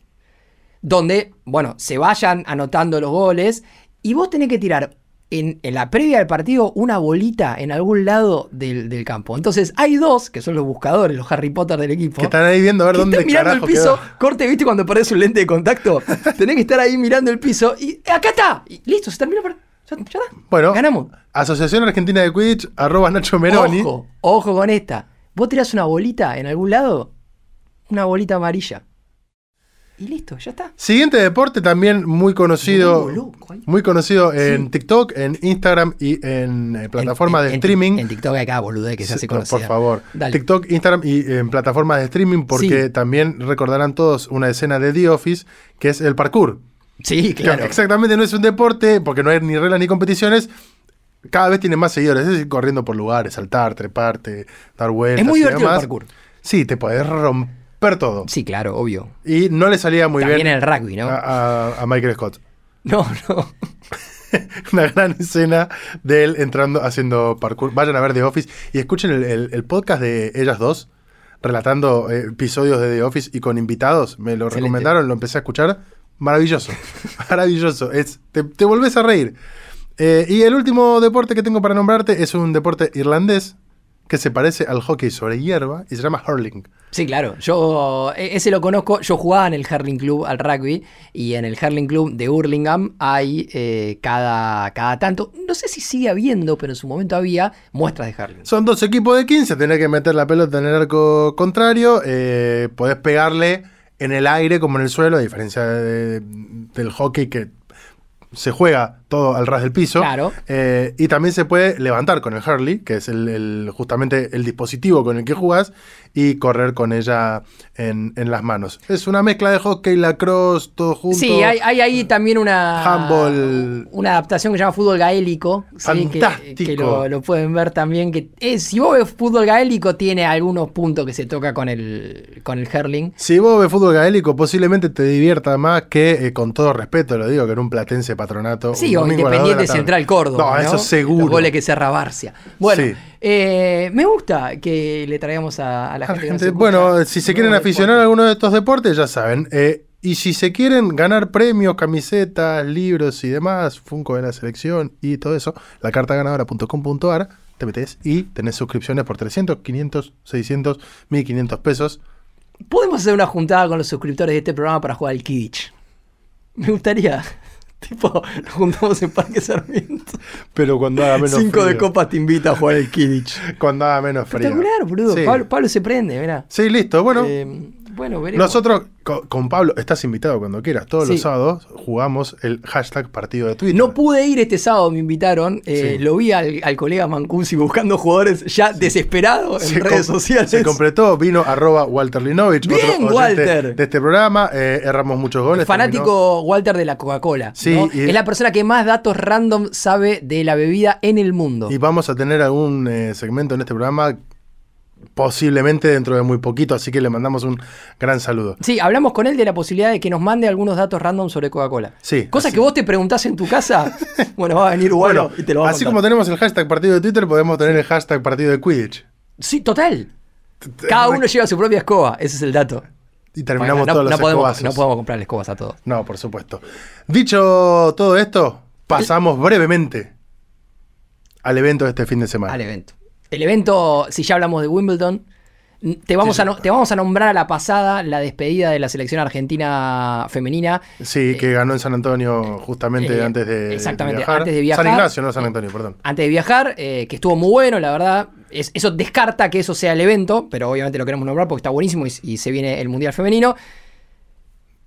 donde, bueno, se vayan anotando los goles y vos tenés que tirar en, en la previa del partido una bolita en algún lado del, del campo. Entonces hay dos, que son los buscadores, los Harry Potter del equipo. que están ahí viendo a ver dónde están mirando el piso, quedó. corte, ¿viste cuando perdés un lente de contacto? Tenés que estar ahí mirando el piso y ¡acá está! Y listo, se terminó. Ya, ya está. Bueno, Ganamos. Asociación Argentina de Quidditch, arroba Nacho Meroni. Ojo, ojo con esta. Vos tirás una bolita en algún lado, una bolita amarilla. Y listo, ya está. Siguiente deporte también muy conocido. Ahí. muy conocido en Sí. TikTok, en Instagram y en eh, plataformas En- de streaming. En, TikTok hay cada bolude que se hace Sí, por- favor. Dale. TikTok, Instagram y en plataformas de streaming, porque Sí. también recordarán todos una escena de The Office, que es el parkour. Sí, Que claro. Exactamente, no es un deporte, porque no hay ni reglas ni competiciones. Cada vez tiene más seguidores, es decir, corriendo por lugares, saltar, treparte, dar vueltas. Es muy y divertido el parkour. Sí, te podés romper todo. Sí, claro, obvio. Y no le salía muy También bien en el rugby, ¿no? a, a- a Michael Scott. No, no. Una gran escena de él entrando, haciendo parkour. Vayan a ver The Office y escuchen el, el- el podcast de ellas dos, relatando eh, episodios de The Office y con invitados. Me lo Excelente. recomendaron, lo empecé a escuchar. Maravilloso. Maravilloso. Es, te, te volvés a reír. Eh, y el último deporte que tengo para nombrarte es un deporte irlandés que se parece al hockey sobre hierba y se llama hurling. Sí, claro. Yo e- ese lo conozco. Yo jugaba en el Hurling Club al rugby y en el Hurling Club de Hurlingham hay eh, cada, cada tanto, no sé si sigue habiendo, pero en su momento había muestras de Hurling. Son dos equipos de 15, tenés que meter la pelota en el arco contrario, eh, podés pegarle en el aire como en el suelo, a diferencia de- del hockey que se juega todo al ras del piso. Claro. Eh, y también se puede levantar con el Hurley, que es el, el- justamente el dispositivo con el que jugás, y correr con ella en, en las manos. Es una mezcla de hockey, lacrosse, todo junto. Sí, hay, hay ahí también una Handball. una adaptación que se llama fútbol gaélico. sí, que- Fantástico. Que, lo, lo pueden ver también. Que es, si vos ves fútbol gaélico, tiene algunos puntos que se toca con el, con el hurling. Si vos ves fútbol gaélico, posiblemente te divierta más que, eh, con todo respeto, lo digo, que en un platense patronato. Sí, o Independiente. Central Córdoba. No, No, eso seguro. Los goles que cerra Barcia. Bueno, Sí. eh, me gusta que le traigamos a, a la la gente. gente- bueno, si se quieren aficionar a alguno de estos deportes, ya saben. Eh, y si se quieren ganar premios, camisetas, libros y demás, Funko de la selección y todo eso, la cartaganadora.com.ar, te metes y tenés suscripciones por 300, 500, 600, 1500 pesos. Podemos hacer una juntada con los suscriptores de este programa para jugar al Kidditch. Me gustaría. Tipo, nos juntamos en Parque Sarmiento. Pero cuando haga menos Cinco de copas te invita a jugar al Kidditch. Cuando haga menos frío. Espectacular, boludo. Sí. Pablo, Pablo se prende, mirá. Sí, listo. Bueno, Eh, bueno, veremos. nosotros co- con, Pablo, estás invitado cuando quieras. Todos Sí. los sábados jugamos el hashtag partido de Twitter. No pude ir este sábado, me invitaron. eh, Sí. Lo vi al, al colega Mancusi buscando jugadores ya desesperado en Se redes sociales. Se completó, vino arroba Walter Linovich, Bien, otro Walter. de este programa. eh, erramos muchos goles. terminó- Fanático Walter de la Coca-Cola. Sí, Es la persona que más datos random sabe de la bebida en el mundo. Y vamos a tener algún eh, segmento en este programa, posiblemente dentro de muy poquito, así que le mandamos un gran saludo. Sí, hablamos con él de la posibilidad de que nos mande algunos datos random sobre Coca-Cola. Sí, Cosa así- que vos te preguntás en tu casa. bueno, va a venir bueno, y te lo va a así contar. como tenemos el hashtag partido de Twitter, podemos tener el hashtag partido de Quidditch. Sí, total. Cada uno lleva su propia escoba, ese es el dato. Y terminamos Bueno, no, todos no los podemos, escobazos. no podemos comprarle escobas a todos. No, por supuesto. Dicho todo esto, pasamos brevemente al evento de este fin de semana. al evento. El evento, si ya hablamos de Wimbledon, te vamos, Sí, a, sí. te vamos a nombrar a la pasada la despedida de la selección argentina femenina. Sí, que ganó en San Antonio justamente eh, antes de, exactamente, viajar. antes de viajar. San Ignacio, no San Antonio, perdón. Antes de viajar, eh, que estuvo muy bueno, la verdad. es- eso descarta que eso sea el evento, pero obviamente lo queremos nombrar porque está buenísimo y, y se viene el Mundial Femenino.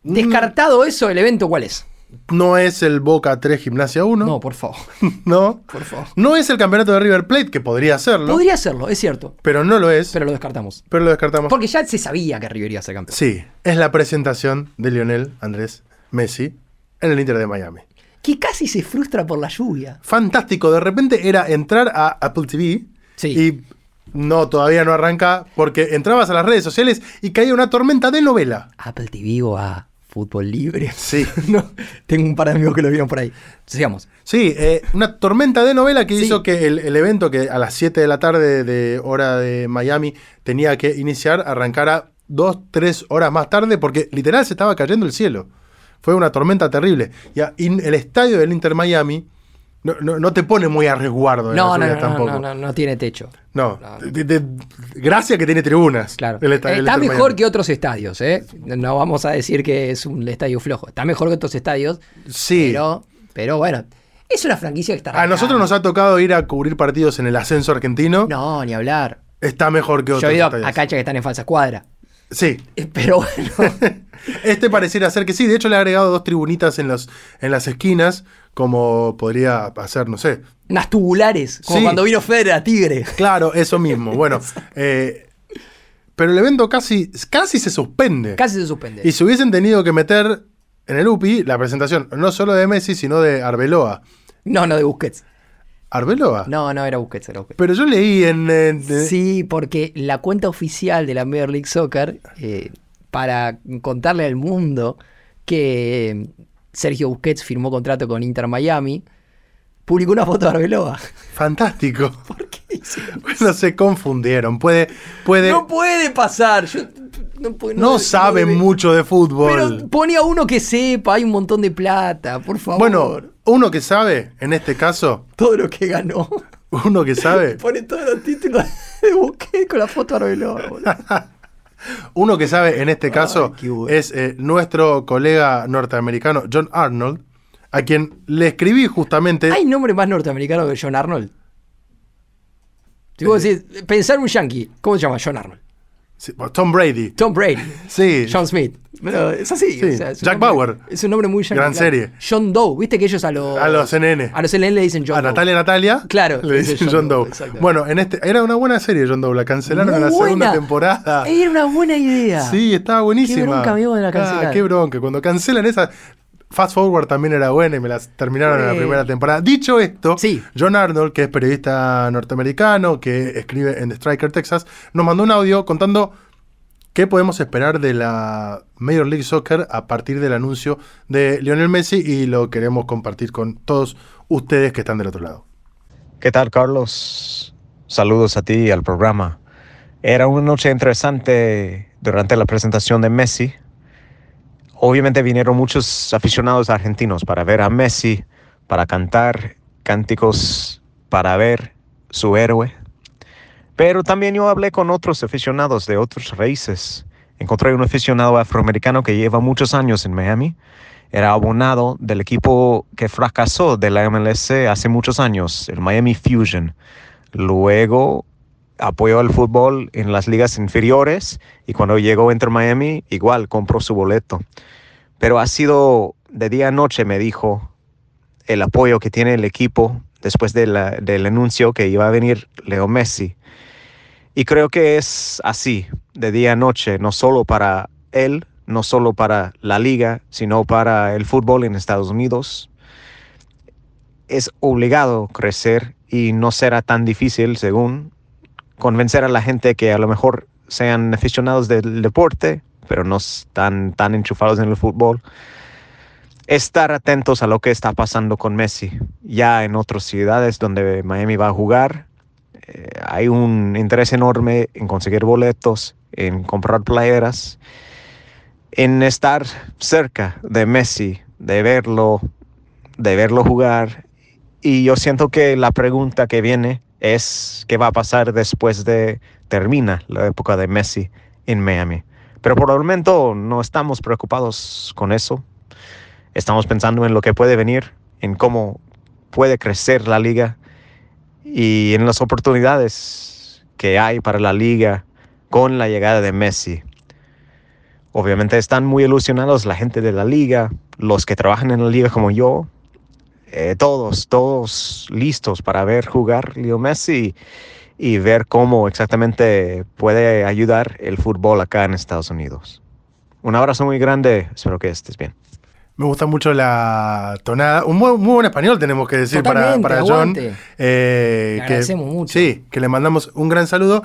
Mm. Descartado eso, ¿el evento cuál es? No es el Boca 3 Gimnasia 1. No, por favor. No. Por favor. No es el campeonato de River Plate, que podría serlo, Podría serlo, es cierto, pero no lo es. Pero, pero lo descartamos. lo descartamos. Porque ya se sabía que River iba a ser campeón. Sí, es la presentación de Lionel Andrés Messi en el Inter de Miami. Que casi se frustra por la lluvia. Fantástico, de repente era entrar a Apple TV Sí. y no, todavía no arranca porque entrabas a las redes sociales y caía una tormenta de novela. Apple TV o a Fútbol Libre. Sí. no, tengo un par de amigos que lo vieron por ahí. Sigamos. Sí, eh, una tormenta de novela que Sí. hizo que el, el evento que a las 7 de la tarde de hora de Miami tenía que iniciar arrancara dos, tres horas más tarde porque literal se estaba cayendo el cielo. Fue una tormenta terrible. Y, a- y el estadio del Inter Miami no, no- no te pone muy a resguardo No, no, no, no, tampoco. no, no, no tiene techo. No, No. de- de- gracia que tiene tribunas. Claro. el esta- el Está mejor Miami. que otros estadios, ¿eh? No vamos a decir que es un estadio flojo. Está mejor que otros estadios. Sí. Pero, pero bueno, es una franquicia que está A arrancando. nosotros nos ha tocado ir a cubrir partidos en el ascenso argentino. No, ni hablar. Está mejor que otros. Yo he ido estadios. a canchas que están en falsa cuadra. Sí. Eh, Pero bueno. Este pareciera ser que sí. De hecho, le ha agregado dos tribunitas en, los, en las esquinas, como podría hacer, no sé. unas tubulares. Como Sí. cuando vino Federer a Tigre. Claro, eso mismo. Bueno, eh, pero el evento casi, casi se suspende. Casi se suspende. Y se hubiesen tenido que meter en el UPI la presentación, no solo de Messi, sino de Arbeloa. No, no de Busquets. ¿Arbeloa? No, no era Busquets, era Busquets. Pero yo leí en. en- de- Sí, porque la cuenta oficial de la Major League Soccer, eh, para contarle al mundo que Sergio Busquets firmó contrato con Inter Miami, publicó una foto de Arbeloa. Fantástico. ¿Por qué hizo? Bueno, se confundieron. Puede. puede No puede pasar. yo- no, no sabe mucho de fútbol. Pero ponía uno que sepa, hay un montón de plata, por favor. Bueno, uno que sabe, en este caso, todo lo que ganó. uno que sabe, Pone todos los títulos de Busquets con la foto de Arbeloa. boludo. uno que sabe en este caso bueno. es eh, nuestro colega norteamericano John Arnold, a quien le escribí justamente. ¿Hay nombre más norteamericano que John Arnold? Si vos decís, pensar un yankee, ¿cómo se llama? John Arnold. Sí, Tom Brady. Tom Brady. Sí. John Smith. Pero es así. Sí, o sea, es un Jack nombre- Bauer. Es un nombre muy. Gran claro. serie. John Doe. ¿Viste que ellos a los. A los CNN. A los CNN le dicen John a Doe. Natalia Natalia Claro, le dice dicen John John Doe. Bueno, en este era una buena serie John Doe, la cancelaron en la segunda temporada. Era una buena idea. Sí, estaba buenísima. Qué bronca dio de la Ah, cancelaron. qué bronca. Cuando cancelan esa. Fast Forward también era buena y me las terminaron en la primera temporada. Dicho esto, Sí. John Arnold, que es periodista norteamericano, que escribe en The Striker, Texas, nos mandó un audio contando qué podemos esperar de la Major League Soccer a partir del anuncio de Lionel Messi y lo queremos compartir con todos ustedes que están del otro lado. ¿Qué tal, Carlos? Saludos a ti y al programa. Era una noche interesante durante la presentación de Messi. Obviamente vinieron muchos aficionados argentinos para ver a Messi, para cantar cánticos, para ver su héroe. Pero también yo hablé con otros aficionados de otros raíces. Encontré un aficionado afroamericano que lleva muchos años en Miami. Era abonado del equipo que fracasó de la MLS hace muchos años, el Miami Fusion. Luego apoyó al fútbol en las ligas inferiores y cuando llegó a Inter Miami igual compró su boleto. Pero ha sido de día a noche, me dijo, el apoyo que tiene el equipo después de del anuncio que iba a venir Leo Messi. Y creo que es así, de día a noche, no solo para él, no solo para la liga, sino para el fútbol en Estados Unidos. Es obligado crecer y no será tan difícil, según, convencer a la gente que a lo mejor sean aficionados del deporte, pero no están tan enchufados en el fútbol. Estar atentos a lo que está pasando con Messi. Ya en otras ciudades donde Miami va a jugar, eh, hay un interés enorme en conseguir boletos, en comprar playeras, en estar cerca de Messi, de verlo, de verlo jugar. Y yo siento que la pregunta que viene es qué va a pasar después de termina la época de Messi en Miami. Pero por el momento no estamos preocupados con eso. Estamos pensando en lo que puede venir, en cómo puede crecer la liga y en las oportunidades que hay para la liga con la llegada de Messi. Obviamente están muy ilusionados la gente de la liga, los que trabajan en la liga como yo, eh, todos, todos listos para ver jugar Leo Messi y ver cómo exactamente puede ayudar el fútbol acá en Estados Unidos. Un abrazo muy grande, espero que estés bien. Me gusta mucho la tonada. Un muy, muy buen español tenemos que decir para, Totalmente, para John. Eh, Le que- agradecemos mucho. Sí, que le mandamos un gran saludo.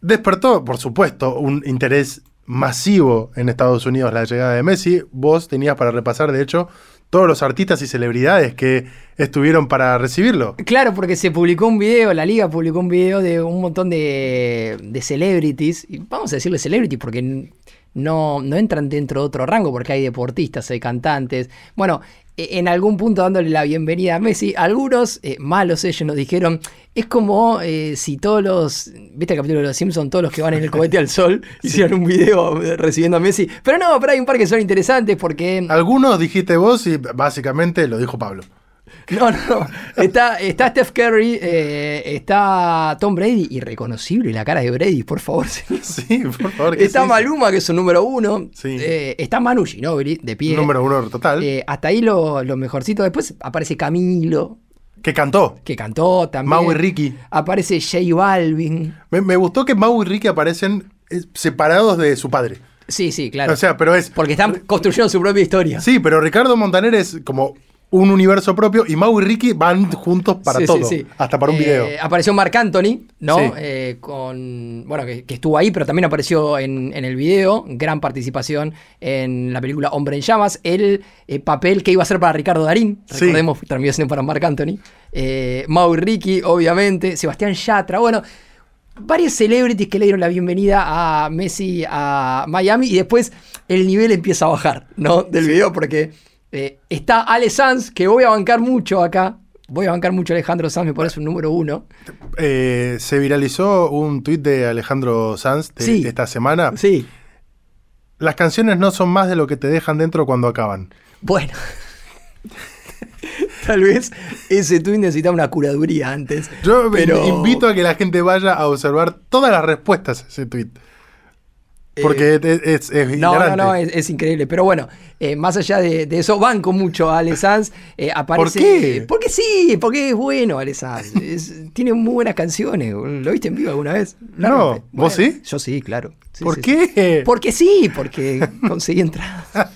Despertó, por supuesto, un interés masivo en Estados Unidos la llegada de Messi. Vos tenías para repasar, de hecho, todos los artistas y celebridades que estuvieron para recibirlo. Claro, porque se publicó un video, la liga publicó un video de un montón de, de celebrities, y vamos a decirle celebrities porque no, no entran dentro de otro rango, porque hay deportistas, hay cantantes. Bueno, en algún punto dándole la bienvenida a Messi, algunos eh, malos ellos nos dijeron, es como eh, si todos los, viste el capítulo de Los Simpsons, todos los que van en el cohete al sol, hicieron un video eh, recibiendo a Messi. Pero no, pero hay un par que son interesantes porque... Algunos dijiste vos y básicamente lo dijo Pablo. No, no, está, está Steph Curry, eh, está Tom Brady, irreconocible la cara de Brady, por favor. Sí, por favor. ¿qué Está? Maluma, que es un número uno. Sí. Eh, está Manu Ginobili, de pie. Número uno total. Eh, hasta ahí lo, lo mejorcito. Después aparece Camilo, que cantó. que cantó también. Mau y Ricky. Aparece J Balvin. Me, me gustó que Mau y Ricky aparecen separados de su padre. Sí, sí, claro. O sea, pero es. Porque están construyendo su propia historia. Sí, pero Ricardo Montaner es como un universo propio y Mau y Ricky van juntos para Sí, todo. sí, sí. Hasta para un Eh, video. Apareció Marc Anthony, ¿no? Sí. Eh, con. Bueno, que, que estuvo ahí, pero también apareció en, en el video. Gran participación en la película Hombre en Llamas. El eh, papel que iba a ser para Ricardo Darín. Recordemos, terminó siendo para Marc Anthony. Eh, Mau y Ricky, obviamente. Sebastián Yatra. Bueno. Varios celebrities que le dieron la bienvenida a Messi a Miami y después el nivel empieza a bajar, ¿no? Del video porque eh, está Ale Sanz, que voy a bancar mucho acá. Voy a bancar mucho a Alejandro Sanz, me parece un número uno. Eh, se viralizó un tuit de Alejandro Sanz de Sí. esta semana. Sí, Las canciones no son más de lo que te dejan dentro cuando acaban. bueno. Tal vez ese tuit necesitaba una curaduría antes. Yo pero... invito a que la gente vaya a observar todas las respuestas a ese tuit. Porque es, es, es Eh, No, no, no, es, es increíble. Pero bueno, eh, más allá de, de eso, banco mucho a Ale Sanz. Eh, aparece, qué? Porque sí, porque es bueno Ale Sanz. Es- tiene muy buenas canciones. ¿Lo viste en vivo alguna vez? No. ¿vos sí? Yo sí, claro. Sí, ¿Por sí, qué? sí. Porque sí, porque conseguí entradas.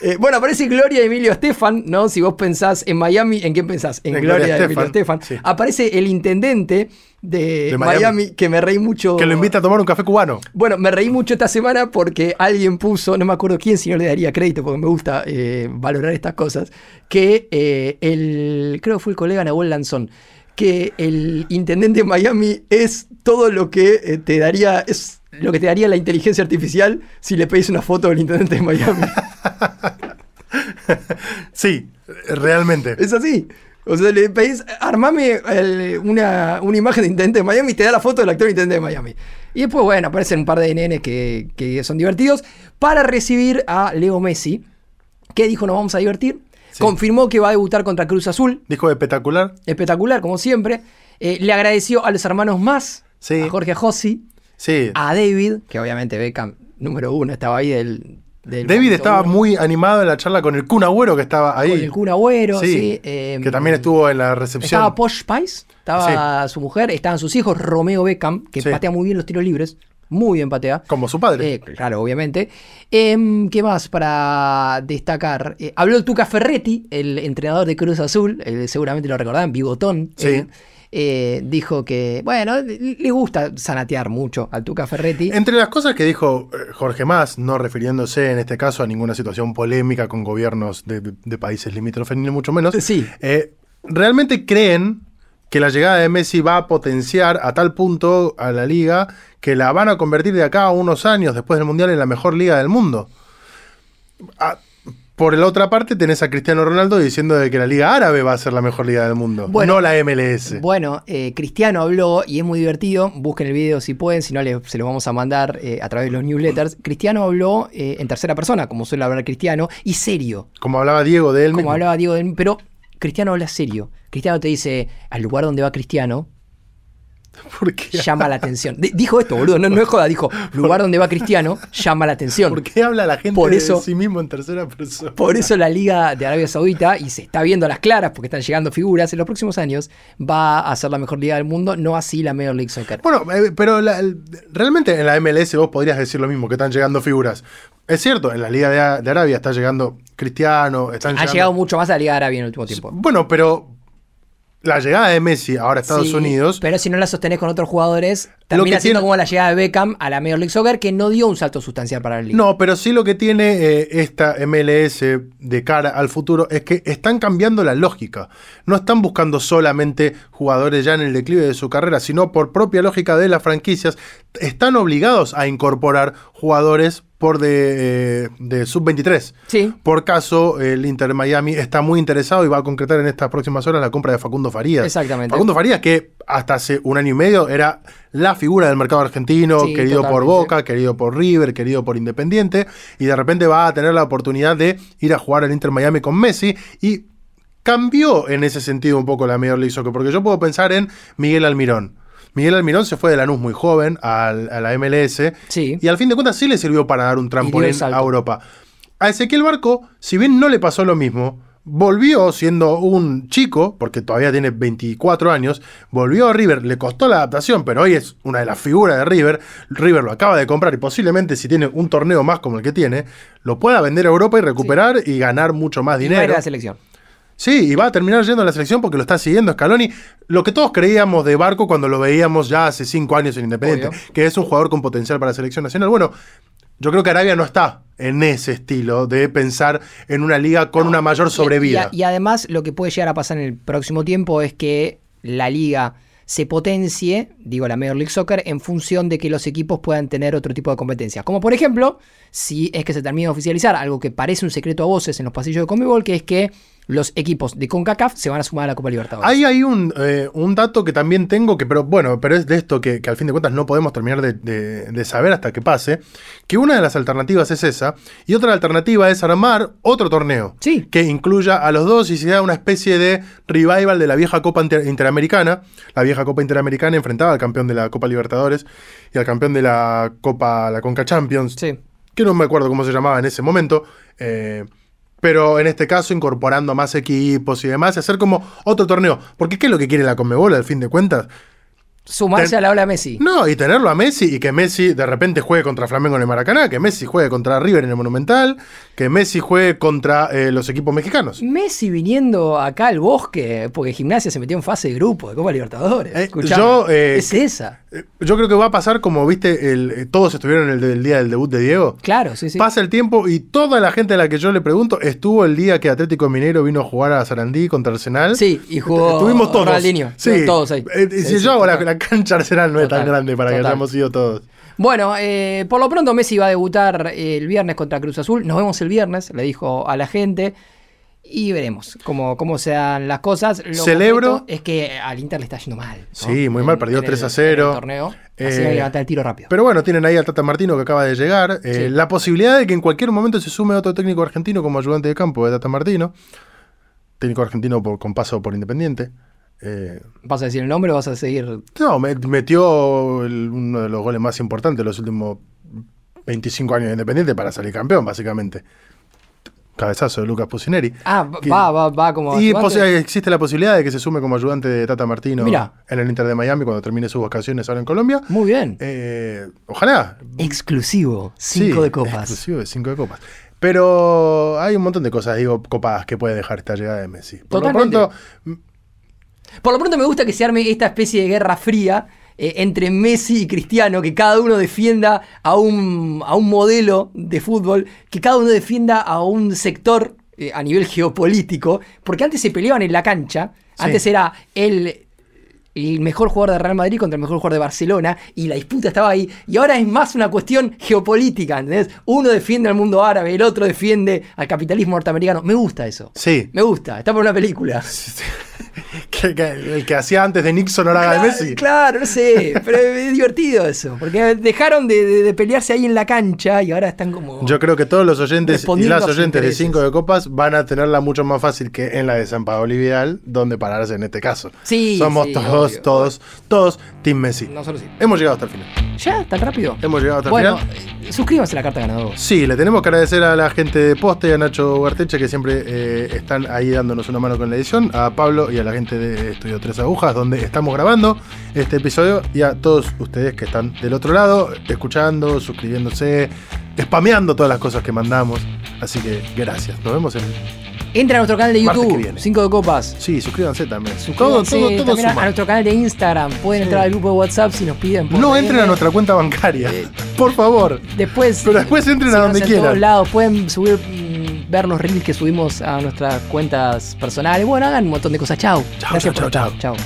Eh, bueno, aparece Gloria Emilio Estefan, ¿no? Si vos pensás en Miami, ¿en quién pensás? En, En Gloria, Gloria Emilio Estefan, sí. Aparece el intendente de, De Miami. Miami, que me reí mucho. Que lo invita a tomar un café cubano. Bueno, me reí mucho esta semana porque alguien puso, no me acuerdo quién, si no le daría crédito porque me gusta eh, valorar estas cosas, que eh, el, creo que fue el colega Nahuel Lanzón, que el intendente de Miami es todo lo que te daría, es lo que te daría la inteligencia artificial si le pedís una foto del intendente de Miami. Sí, realmente. es así. O sea, le pedís, armame el- una, una imagen de intendente de Miami y te da la foto del actor intendente de Miami. Y después, bueno, aparecen un par de nenes que, que son divertidos para recibir a Leo Messi, que dijo nos vamos a divertir. Sí. Confirmó que va a debutar contra Cruz Azul. Dijo espectacular. Espectacular, como siempre. Eh, le agradeció a los hermanos más, Sí. a Jorge Jossi, Sí. a David, que obviamente Beckham, número uno, estaba ahí del... del David estaba uno, muy animado en la charla con el Kun Agüero que estaba ahí. Con el Kun Agüero, sí. Sí, eh, que también estuvo en la recepción. Estaba Posh Spice, estaba su mujer, estaban sus hijos, Romeo Beckham, que patea muy bien los tiros libres, muy bien patea. Como su padre. Eh, claro, obviamente. Em, ¿Qué más para destacar? Eh, habló el Tuca Ferretti, el entrenador de Cruz Azul, eh, seguramente lo recordarán, Bigotón. Sí. Eh, dijo que, bueno, le gusta sanatear mucho al Tuca Ferretti. Entre las cosas que dijo eh, Jorge Más, no refiriéndose en este caso a ninguna situación polémica con gobiernos de, de- de países limítrofes, ni mucho menos, Sí. eh, ¿realmente creen que la llegada de Messi va a potenciar a tal punto a la liga que la van a convertir de acá a unos años después del Mundial en la mejor liga del mundo? Ah, por la otra parte tenés a Cristiano Ronaldo diciendo de que la liga árabe va a ser la mejor liga del mundo, Bueno, no la MLS. Bueno, eh, Cristiano habló y es muy divertido. Busquen el video si pueden, si no le- se lo vamos a mandar eh, a través de los newsletters. Cristiano habló eh, en tercera persona, como suele hablar Cristiano, y serio. Como hablaba Diego de él Como mismo. hablaba Diego, del- pero Cristiano habla serio. Cristiano te dice, al lugar donde va Cristiano, ¿Por qué? llama la atención. Di- dijo esto, boludo, no, no es joda, dijo, lugar donde va Cristiano llama la atención. ¿Por qué habla la gente Por de sí mismo en tercera persona? Por eso la Liga de Arabia Saudita, y se está viendo a las claras porque están llegando figuras, en los próximos años va a ser la mejor liga del mundo, no así la Major League Soccer. Bueno, eh, pero la- realmente en la MLS vos podrías decir lo mismo, que están llegando figuras. Es cierto, en la Liga de Arabia está llegando Cristiano, están Ha llegando- llegado mucho más a la Liga de Arabia en el último tiempo. Bueno, pero la llegada de Messi ahora a Estados Sí, Unidos Pero si no la sostenés con otros jugadores, termina siendo tiene- como la llegada de Beckham a la Major League Soccer, que no dio un salto sustancial para la liga. No, pero sí lo que tiene eh, esta MLS de cara al futuro es que están cambiando la lógica. No están buscando solamente jugadores ya en el declive de su carrera, sino por propia lógica de las franquicias, están obligados a incorporar jugadores por de, eh, de sub-23. Sí. Por caso, el Inter Miami está muy interesado y va a concretar en estas próximas horas la compra de Facundo Farías. Exactamente. Facundo Farías, que hasta hace un año y medio era la figura del mercado argentino, Sí, querido por. Boca, querido por River, querido por Independiente, y de repente va a tener la oportunidad de ir a jugar al Inter Miami con Messi y cambió en ese sentido un poco la Major League Soccer, porque yo puedo pensar en Miguel Almirón. Miguel Almirón se fue de Lanús muy joven al- a, la MLS Sí. y al fin de cuentas sí le sirvió para dar un trampolín a Europa. A Ezequiel Barco, si bien no le pasó lo mismo, volvió siendo un chico, porque todavía tiene 24 años, volvió a River, le costó la adaptación, pero hoy es una de las figuras de River. River lo acaba de comprar y posiblemente si tiene un torneo más como el que tiene, lo pueda vender a Europa y recuperar y ganar mucho más Y va a ir dinero. a la selección. Sí, y va a terminar yendo a la selección porque lo está siguiendo Scaloni. Lo que todos creíamos de Barco cuando lo veíamos ya hace cinco años en Independiente, Obvio. que es un jugador con potencial para la selección nacional. Bueno, yo creo que Arabia no está en ese estilo de pensar en una liga con una mayor sobrevida. Y, y además, lo que puede llegar a pasar en el próximo tiempo es que la liga se potencie, digo la Major League Soccer, en función de que los equipos puedan tener otro tipo de competencias. Como por ejemplo, si es que se termina de oficializar algo que parece un secreto a voces en los pasillos de Conmebol, que es que los equipos de CONCACAF se van a sumar a la Copa Libertadores. Ahí hay un, eh, un dato que también tengo, que, pero bueno, pero es de esto que, que al fin de cuentas no podemos terminar de, de- de saber hasta que pase, que una de las alternativas es esa, y otra alternativa es armar otro torneo. Sí. Que incluya a los dos y se da una especie de revival de la vieja Copa Inter- Interamericana. La vieja Copa Interamericana enfrentaba al campeón de la Copa Libertadores y al campeón de la Copa, la Conca Champions Sí. que no me acuerdo cómo se llamaba en ese momento, eh, pero en este caso incorporando más equipos y demás, y hacer como otro torneo. Porque ¿qué es lo que quiere la Conmebol al fin de cuentas? Sumarse Ten- a la ola Messi. No, y tenerlo a Messi y que Messi de repente juegue contra Flamengo en el Maracaná, que Messi juegue contra River en el Monumental, que Messi juegue contra eh, los equipos mexicanos. Messi viniendo acá al bosque, porque Gimnasia se metió en fase de grupo de Copa Libertadores. Eh, yo, eh, es esa. Eh, Yo creo que va a pasar como, viste, el, todos estuvieron el, día del debut de Diego. Claro, sí, sí. Pasa el tiempo y toda la gente a la que yo le pregunto estuvo el día que Atlético Mineiro vino a jugar a Sarandí contra Arsenal. Sí, y jugó Estuvimos todos. Ronaldinho. Sí, Todos ahí. Si sí, yo hago la. La cancha Arsenal no es tan grande para que hayamos ido todos. Bueno, eh, por lo pronto Messi va a debutar el viernes contra Cruz Azul. Nos vemos el viernes, le dijo a la gente. Y veremos cómo, cómo se dan las cosas. Lo Celebro- Es que al Inter le está yendo mal. ¿no? Sí, muy mal, perdió en el- 3 a 0. en el torneo. Así Eh, hay que levantar el tiro rápido. Pero bueno, tienen ahí al Tata Martino que acaba de llegar. Eh, Sí. La posibilidad de que en cualquier momento se sume otro técnico argentino como ayudante de campo de Tata Martino. Técnico argentino por- con paso por Independiente. Eh, ¿Vas a decir el nombre o vas a seguir? No, me- metió el- uno de los goles más importantes de los últimos 25 años de Independiente para salir campeón, básicamente. Cabezazo de Lucas Pusineri. Ah, Que- va, va, va como. Y existe la posibilidad de que se sume como ayudante de Tata Martino Mirá. en el Inter de Miami cuando termine sus vacaciones ahora en Colombia. Muy bien. Eh, ojalá. Exclusivo. Cinco Sí, de copas. Exclusivo de cinco de copas. Pero hay un montón de cosas, digo, copadas que puede dejar esta llegada de Messi. Por Totalmente. lo pronto, Por lo pronto me gusta que se arme esta especie de guerra fría eh, entre Messi y Cristiano, que cada uno defienda a un, a un modelo de fútbol, que cada uno defienda a un sector eh, a nivel geopolítico, porque antes se peleaban en la cancha, Sí. antes era el, el mejor jugador de Real Madrid contra el mejor jugador de Barcelona, y la disputa estaba ahí, y ahora es más una cuestión geopolítica, ¿entendés? Uno defiende al mundo árabe, el otro defiende al capitalismo norteamericano, me gusta eso. sí. Me gusta, está por una película. Que, que el que hacía antes de Nixon ahora haga de Messi. Claro, no sé, pero es divertido eso, porque dejaron de, de- de pelearse ahí en la cancha y ahora están como... Yo creo que todos los oyentes y las oyentes de intereses. 5 de copas van a tenerla mucho más fácil que en la de San Paolo Vidal, donde pararse en este caso. Sí, Somos sí, todos, obvio. todos, todos Team Messi. No solo sí. Hemos llegado hasta el final. ¿Ya? ¿Tan rápido? Hemos llegado hasta el Bueno, final. eh, suscríbanse a la carta ganador. Sí, le tenemos que agradecer a la gente de Poste y a Nacho Huarteche que siempre eh, están ahí dándonos una mano con la edición, a Pablo y a la gente de Estudio Tres Agujas, donde estamos grabando este episodio, y a todos ustedes que están del otro lado, escuchando, suscribiéndose, spameando todas las cosas que mandamos. Así que gracias. Nos vemos en. Entra a nuestro canal de YouTube, viene. 5 de copas. Sí, suscríbanse también. Suscríbanse todo, todo también a- nuestro canal de Instagram. Pueden Sí. entrar al grupo de WhatsApp si nos piden. por No DM. entren a nuestra cuenta bancaria, por favor. Después, Pero después entren a donde quieran. todos lados. Pueden subir, ver los reels que subimos a nuestras cuentas personales. Bueno, hagan un montón de cosas. Chau. Chau, Gracias chau,